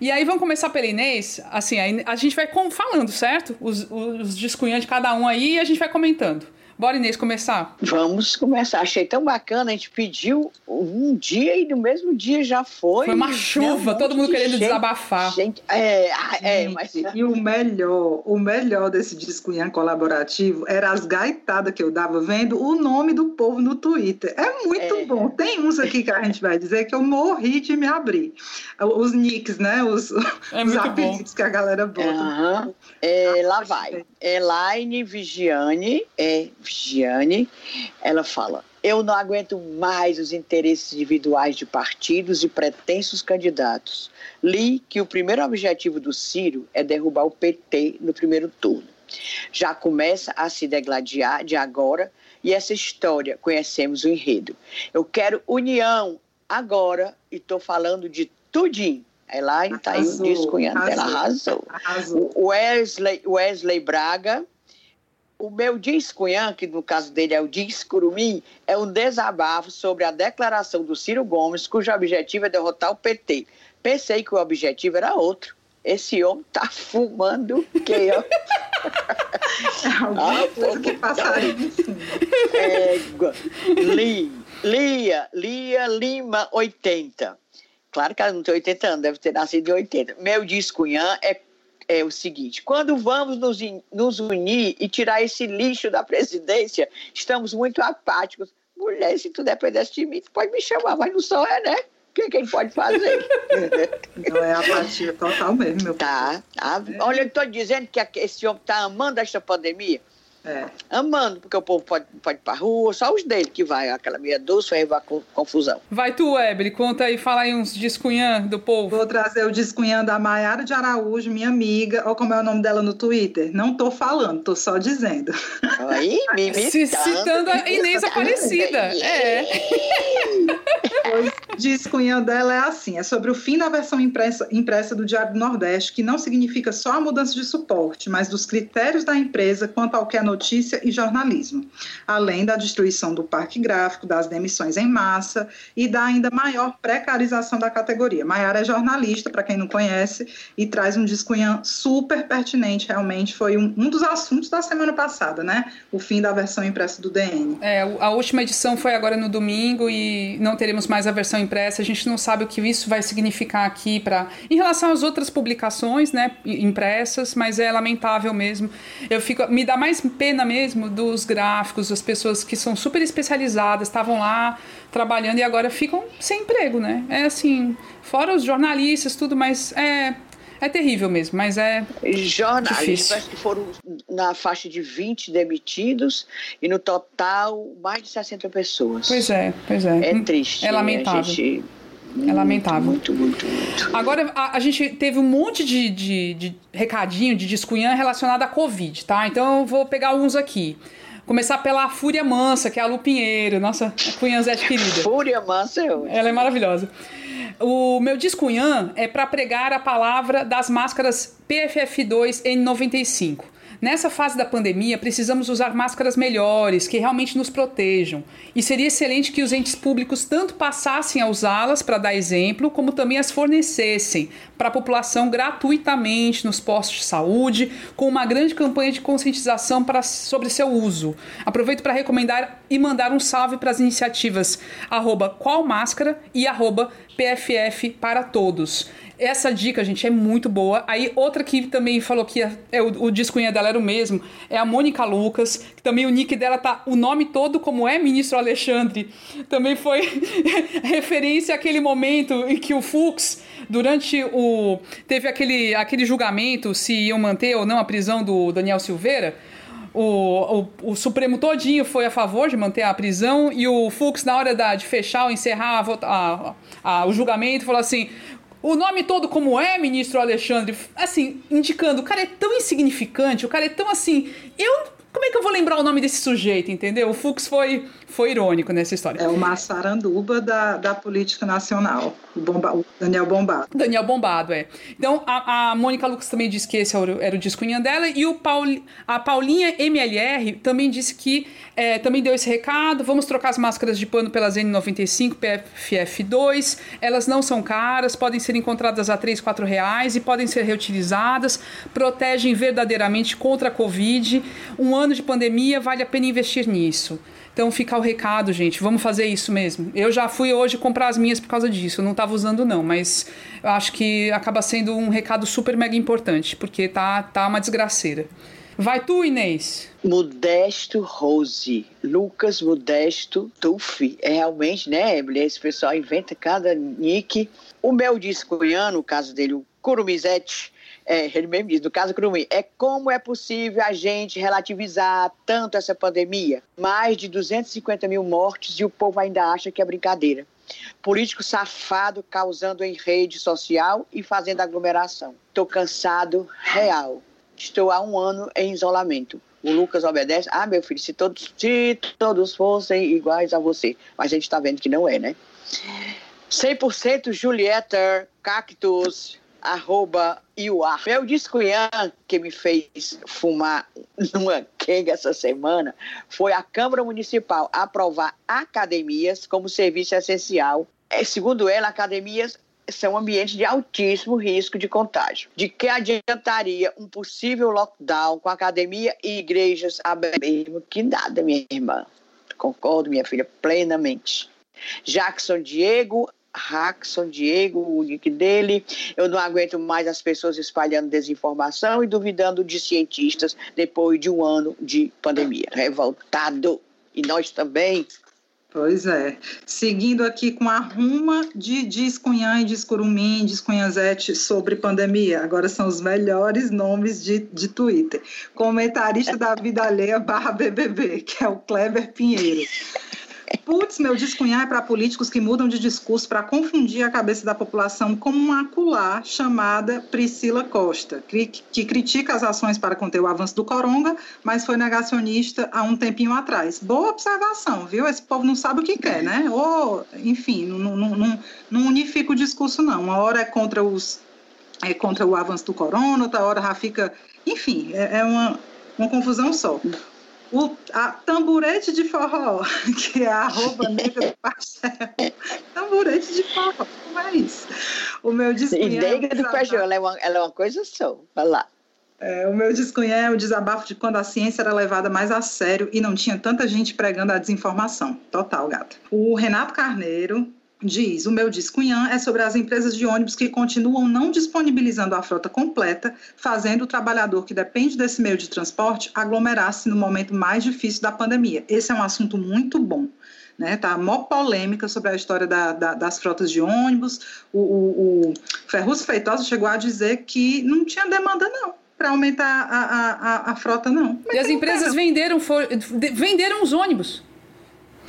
E aí vamos começar pela Inês, assim, a gente vai falando, certo? Os, os Discunhã de cada um aí e a gente vai comentando. Bora, Inês, começar? Vamos começar. Achei tão bacana. A gente pediu um dia e no mesmo dia já foi. Foi uma chuva, um todo mundo querendo gente, desabafar. Gente, é, ah, é, mas... E o melhor, o melhor desse discunhã colaborativo era as gaitadas que eu dava vendo o nome do povo no Twitter. É muito é. bom. Tem uns aqui que a gente vai dizer que eu morri de me abrir. Os nicks, né? Os, é os apelidos bom. que a galera bota. Uhum. É, lá vai. Elaine Vigiane, é Gianni, ela fala: Eu não aguento mais os interesses individuais de partidos e pretensos candidatos. Li que o primeiro objetivo do Ciro é derrubar o PT no primeiro turno. Já começa a se degladiar de agora e essa história conhecemos o enredo. Eu quero união agora e estou falando de tudinho. Elaine está aí descunhando, ela arrasou. arrasou. Wesley, Wesley Braga o meu discunhã, que no caso dele é o discurumim, é um desabafo sobre a declaração do Ciro Gomes, cujo objetivo é derrotar o PT. Pensei que o objetivo era outro. Esse homem tá fumando que eu... ah, porque passarinho é, Li, Lia, Lia Lima, 80. Claro que ela não tem 80 anos, deve ter nascido em 80. Meu discunhã é é o seguinte: quando vamos nos, nos unir e tirar esse lixo da presidência, estamos muito apáticos. Mulher, se tu dependesse de mim, tu pode me chamar, mas não só é, né? O que, que ele pode fazer? Não é apatia total mesmo, meu Tá. tá. Olha, eu estou dizendo que esse homem está amando esta pandemia. É. Amando, porque o povo pode, pode ir pra rua, só os dele que vai, aquela meia doce vai levar confusão. Vai tu, Ebre, conta aí, fala aí uns descunhã do povo. Vou trazer o descunhã da Maiara de Araújo, minha amiga, ou como é o nome dela no Twitter. Não tô falando, tô só dizendo. Aí, me Citando a Inês Aparecida. É. O descunhã dela é assim, é sobre o fim da versão impressa, impressa do Diário do Nordeste, que não significa só a mudança de suporte, mas dos critérios da empresa quanto ao que é notícia e jornalismo, além da destruição do parque gráfico, das demissões em massa e da ainda maior precarização da categoria. Maiara é jornalista, para quem não conhece, e traz um discunhã super pertinente, realmente foi um, um, dos assuntos da semana passada, né? O fim da versão impressa do DN. É, a última edição foi agora no domingo e não teremos mais a versão impressa. A gente não sabe o que isso vai significar aqui para em relação às outras publicações, né, impressas, mas é lamentável mesmo. Eu fico me dá mais pena mesmo dos gráficos, das pessoas que são super especializadas, estavam lá trabalhando e agora ficam sem emprego, né? É assim, fora os jornalistas, tudo, mas é, é terrível mesmo, mas é. Jornalistas parece que foram na faixa de 20 demitidos e no total mais de 60 pessoas. Pois é, pois é. É triste. É lamentável. Gente... É lamentável. Muito, muito, muito. Agora, a, a gente teve um monte de, de, de recadinho, de descunhã relacionado à Covid, tá? Então eu vou pegar alguns aqui. Começar pela Fúria Mansa, que é a Lu Pinheiro, nossa cunhanzete querida. Fúria Mansa, eu. Ela é maravilhosa. O meu discunhã é para pregar a palavra das máscaras PFF2 N95. Nessa fase da pandemia, precisamos usar máscaras melhores, que realmente nos protejam. E seria excelente que os entes públicos tanto passassem a usá-las para dar exemplo, como também as fornecessem para a população gratuitamente nos postos de saúde, com uma grande campanha de conscientização para, sobre seu uso. Aproveito para recomendar e mandar um salve para as iniciativas arroba qual máscara e arroba PFF para todos. Essa dica, gente, é muito boa. Aí, outra que também falou que é, é o, o discunha dela era o mesmo, é a Mônica Lucas, que também o nick dela tá o nome todo como é Ministro Alexandre. Também foi referência àquele momento em que o Fux, durante o. teve aquele, aquele julgamento se iam manter ou não a prisão do Daniel Silveira. O, o, o, Supremo todinho foi a favor de manter a prisão e o Fux, na hora da, de fechar ou encerrar a, a, a, o julgamento, falou assim: o nome todo como é, ministro Alexandre, assim, indicando, o cara é tão insignificante, o cara é tão assim. Eu. Como é que eu vou lembrar o nome desse sujeito, entendeu? O Fux foi, foi irônico nessa história. É uma saranduba da, da política nacional. O, Bomba, o Daniel Bombado. Daniel Bombado, é. Então, a, a Mônica Lucas também disse que esse era o, era o discunhã dela. E o Paul, a Paulinha MLR também disse que é, também deu esse recado. Vamos trocar as máscaras de pano pelas N95 PFF2. Elas não são caras, podem ser encontradas a 3, 4 reais e podem ser reutilizadas. Protegem verdadeiramente contra a Covid. Um ano de pandemia, vale a pena investir nisso. Então fica o recado, gente. Vamos fazer isso mesmo. Eu já fui hoje comprar as minhas por causa disso. Eu não estava usando, não, mas acho que acaba sendo um recado super mega importante, porque tá, tá uma desgraceira. Vai tu, Inês. Modesto Rose. Lucas Modesto Tufi. É realmente, né, Esse pessoal inventa cada nick. O meu disco no caso dele, o Curumizete, é, ele mesmo diz, no caso Curumim, é como é possível a gente relativizar tanto essa pandemia? Mais de 250 mil mortes e o povo ainda acha que é brincadeira. Político safado causando em rede social e fazendo aglomeração. Estou cansado, real. Estou há um ano em isolamento. O Lucas obedece. Ah, meu filho, se todos, se todos fossem iguais a você. Mas a gente está vendo que não é, né? 100% Julieta Cactus arroba Iuar. Meu discunhã que me fez fumar numa quenga essa semana foi a Câmara Municipal aprovar academias como serviço essencial. É, segundo ela, academias são ambientes de altíssimo risco de contágio. De que adiantaria um possível lockdown com academia e igrejas abertas? Que nada, minha irmã. Concordo, minha filha, plenamente. Jackson Diego, Rackson Diego, o nick dele. Eu não aguento mais as pessoas espalhando desinformação e duvidando de cientistas depois de um ano de pandemia. Revoltado. E nós também. Pois é. Seguindo aqui com a ruma de Discunhã e Discurumim, Discunhanzete sobre pandemia. Agora são os melhores nomes de, de Twitter. Comentarista da Vida Alheia barra BBB, que é o Kleber Pinheiro. Putz, meu descunhar é para políticos que mudam de discurso para confundir a cabeça da população como uma aculá chamada Priscila Costa, que, que critica as ações para conter o avanço do coronga, mas foi negacionista há um tempinho atrás. Boa observação, viu? Esse povo não sabe o que quer, né? Ou, enfim, não, não, não, não unifica o discurso, não. Uma hora é contra os é contra o avanço do corona, outra hora já fica. Enfim, é, é uma, uma confusão só o a tamburete de forró, que é a roupa negra do pastel. tamburete de forró, como é isso? O meu descunhado... E negra do pastel, ela é uma, ela é uma coisa só, vai lá. É, o meu descunhado é o desabafo de quando a ciência era levada mais a sério e não tinha tanta gente pregando a desinformação. Total, gato. O Renato Carneiro, diz: o meu discunhã é sobre as empresas de ônibus que continuam não disponibilizando a frota completa, fazendo o trabalhador que depende desse meio de transporte aglomerar-se no momento mais difícil da pandemia. Esse é um assunto muito bom. Né, tá mó polêmica sobre a história da, da, das frotas de ônibus. O, o, o Ferruz Feitosa chegou a dizer que não tinha demanda, não para aumentar a, a, a, a, frota, não. Mas e as empresas venderam, for, venderam os ônibus.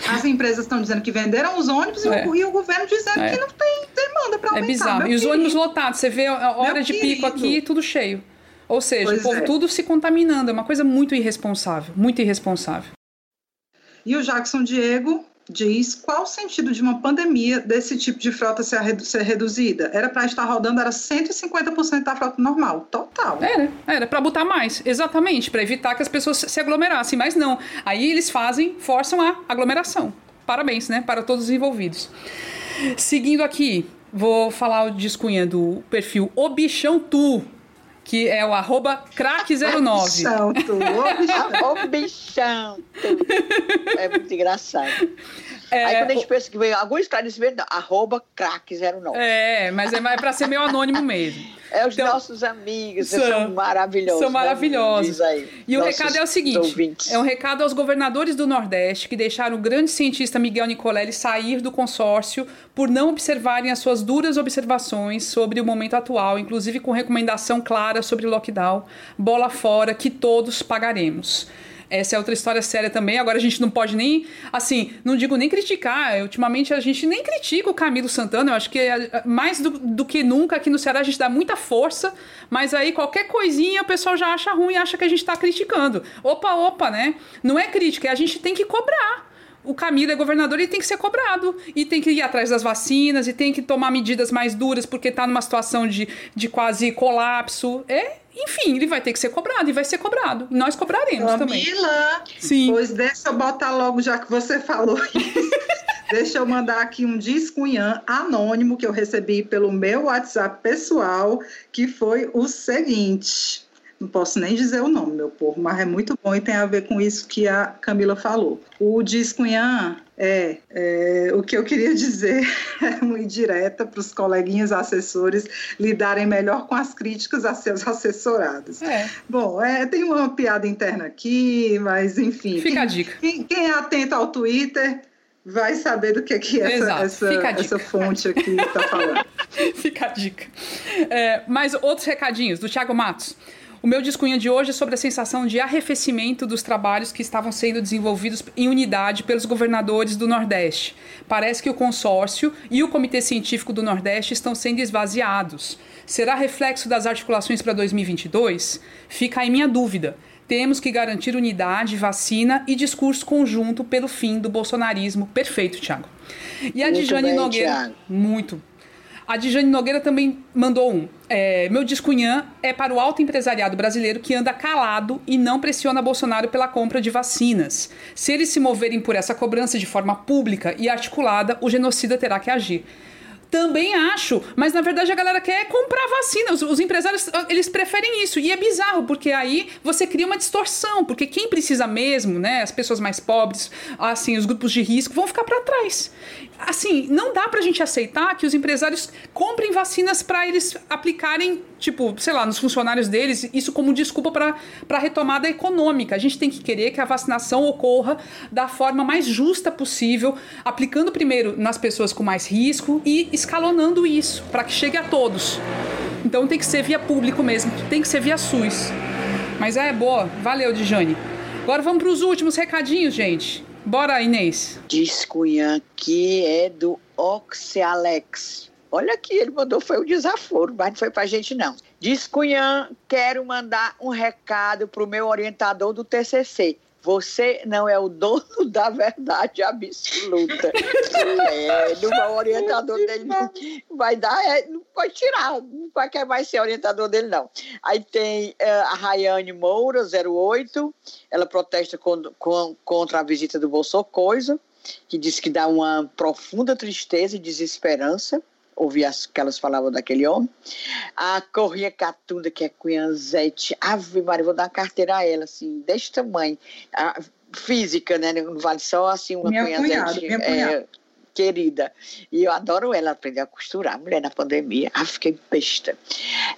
As empresas estão dizendo que venderam os ônibus é. e, o, governo dizendo é. que não tem demanda para é aumentar. É bizarro. E os ônibus lotados, você vê a hora Meu de querido. pico aqui, tudo cheio. Ou seja, pois o povo é. tudo se contaminando. É uma coisa muito irresponsável, muito irresponsável. E o Jackson Diego diz qual o sentido de uma pandemia desse tipo de frota ser, ser reduzida? Era para estar rodando, era 150% da frota normal, total. Era, era para botar mais, exatamente, para evitar que as pessoas se aglomerassem, mas não. Aí eles fazem, forçam a aglomeração. Parabéns, né, para todos os envolvidos. Seguindo aqui, vou falar o descunha do perfil O Bichão Tu, que é o arroba crack09. bichão, tu, o bichão. É muito engraçado. É, Aí quando a gente pensa que vem algum esclarecimento, arroba crack09. É, mas é para ser meio anônimo mesmo. É, os então, nossos amigos, são, são maravilhosos. São né? maravilhosos. Né? E o recado é o seguinte: ouvintes. é um recado aos governadores do Nordeste que deixaram o grande cientista Miguel Nicolelli sair do consórcio por não observarem as suas duras observações sobre o momento atual, inclusive com recomendação clara sobre lockdown, bola fora, que todos pagaremos. Essa é outra história séria também. Agora a gente não pode nem, assim, não digo nem criticar. Ultimamente a gente nem critica o Camilo Santana. Eu acho que é, mais do, do que nunca aqui no Ceará a gente dá muita força, mas aí qualquer coisinha o pessoal já acha ruim e acha que a gente está criticando. Opa, opa, né? Não é crítica, é a gente tem que cobrar o Camilo é governador e tem que ser cobrado. E tem que ir atrás das vacinas, e tem que tomar medidas mais duras, porque está numa situação de, de quase colapso. É, enfim, ele vai ter que ser cobrado e vai ser cobrado. Nós cobraremos Camila, também. Camila, Sim. pois deixa eu botar logo, já que você falou isso. deixa eu mandar aqui um descunhã anônimo que eu recebi pelo meu WhatsApp pessoal, que foi o seguinte não posso nem dizer o nome, meu povo, mas é muito bom e tem a ver com isso que a Camila falou. O Discunhã é, é, o que eu queria dizer é uma indireta para os coleguinhas assessores lidarem melhor com as críticas a seus assessorados. É. Bom, é, tem uma piada interna aqui, mas enfim. Fica a dica. Quem, quem, é atento ao Twitter vai saber do que, que essa, essa, essa fonte aqui está falando. Fica a dica. É, mais outros recadinhos do Thiago Matos. O meu discunha de hoje é sobre a sensação de arrefecimento dos trabalhos que estavam sendo desenvolvidos em unidade pelos governadores do Nordeste. Parece que o consórcio e o Comitê Científico do Nordeste estão sendo esvaziados. Será reflexo das articulações para 2022? Fica aí minha dúvida. Temos que garantir unidade, vacina e discurso conjunto pelo fim do bolsonarismo. Perfeito, Thiago. E a Dijane Nogueira. Thiago. Muito. A Dijane Nogueira também mandou um. É, meu descunhã é para o alto empresariado brasileiro que anda calado e não pressiona Bolsonaro pela compra de vacinas. Se eles se moverem por essa cobrança de forma pública e articulada, o genocida terá que agir. Também acho, mas na verdade a galera quer comprar vacina. Os, os, empresários, eles preferem isso. E é bizarro, porque aí você cria uma distorção, porque quem precisa mesmo, né, as pessoas mais pobres, assim, os grupos de risco, vão ficar para trás. Assim, não dá pra gente aceitar que os empresários comprem vacinas para eles aplicarem, tipo, sei lá, nos funcionários deles, isso como desculpa para retomada econômica. A gente tem que querer que a vacinação ocorra da forma mais justa possível, aplicando primeiro nas pessoas com mais risco e escalonando isso para que chegue a todos. Então tem que ser via público mesmo, tem que ser via SUS. Mas é boa, valeu, Dijane. Agora vamos para os últimos recadinhos, gente. Bora, Inês. Discunhã que é do Oxealex. Olha aqui, ele mandou, foi o desaforo, mas não foi pra gente não. Discunhã, quero mandar um recado pro meu orientador do TCC. Você não é o dono da verdade absoluta. é, não é o orientador dele. Vai dar, é, não pode tirar, não vai, vai ser orientador dele, não. Aí tem uh, a Rayane Moura, 08, ela protesta com, com, contra a visita do Bolsonaro, que diz que dá uma profunda tristeza e desesperança ouvir as que elas falavam daquele homem. A Corrinha Catunda, que é Cunhanzete, Ave Maria, vou dar uma carteira a ela, assim, deste tamanho. A física, né? Não vale só assim uma minha Cunhanzete. É, querida. E eu adoro ela aprender a costurar. Mulher na pandemia, ah, fiquei besta.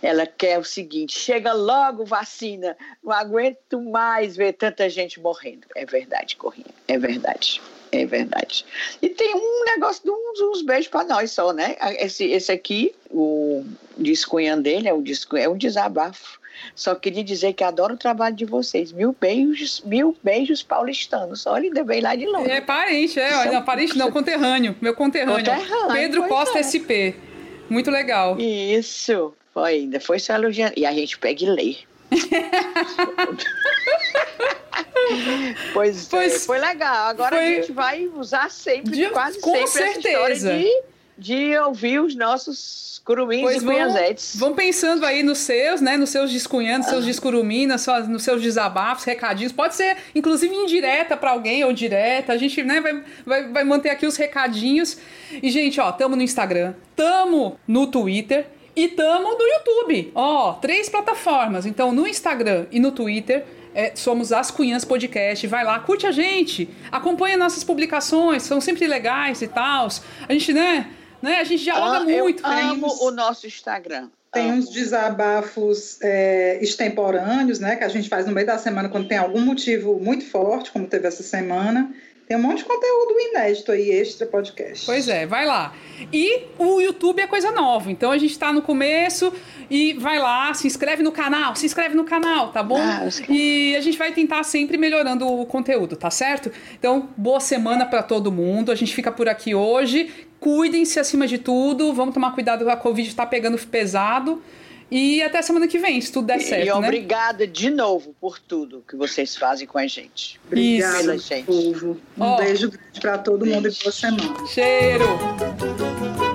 Ela quer o seguinte: chega logo vacina, não aguento mais ver tanta gente morrendo. É verdade, Corrinha, é verdade. É verdade. E tem um negócio de uns, uns beijos para nós só, né? Esse, esse aqui, o discunhã dele, é, o disco, é um desabafo. Só queria dizer que adoro o trabalho de vocês. Mil beijos, mil beijos paulistanos. Olha, ainda bem lá de longe. É parente, é. Não, parente não, conterrâneo. Meu conterrâneo. conterrâneo Pedro Costa é. SP. Muito legal. Isso. Foi, ainda foi só elogiando. E a gente pega e lê. Pois, pois é, foi legal. Agora foi... a gente vai usar sempre, de, quase com sempre, certeza. De, ouvir os nossos curumins pois e cunhazetes. Vão, vão pensando aí nos seus, né? Nos seus discunhandos, ah. seus discuruminas, nos seus desabafos, recadinhos. Pode ser, inclusive, indireta para alguém ou direta. A gente né, vai, vai, vai manter aqui os recadinhos. E, gente, ó, tamo no Instagram, tamo no Twitter. E tamo no YouTube. Ó, três plataformas. Então, no Instagram e no Twitter, é, somos as Cunhãs Podcast. Vai lá, curte a gente, acompanha nossas publicações, são sempre legais e tal. A gente, né? Né? A gente dialoga ah, muito. Eu amo o nosso Instagram. Tem uns desabafos é, extemporâneos, né? Que a gente faz no meio da semana quando tem algum motivo muito forte, como teve essa semana. Tem um monte de conteúdo inédito aí, extra podcast. Pois é, vai lá. E o YouTube é coisa nova. Então a gente está no começo e vai lá, se inscreve no canal, se inscreve no canal, tá bom? Ah, e a gente vai tentar sempre melhorando o conteúdo, tá certo? Então, boa semana para todo mundo. A gente fica por aqui hoje. Cuidem-se acima de tudo. Vamos tomar cuidado, a Covid está pegando pesado. E até semana que vem, se tudo der certo. E né? obrigada de novo por tudo que vocês fazem com a gente. Obrigada, gente. Povo. Um oh. beijo grande para todo mundo e boa semana. Cheiro!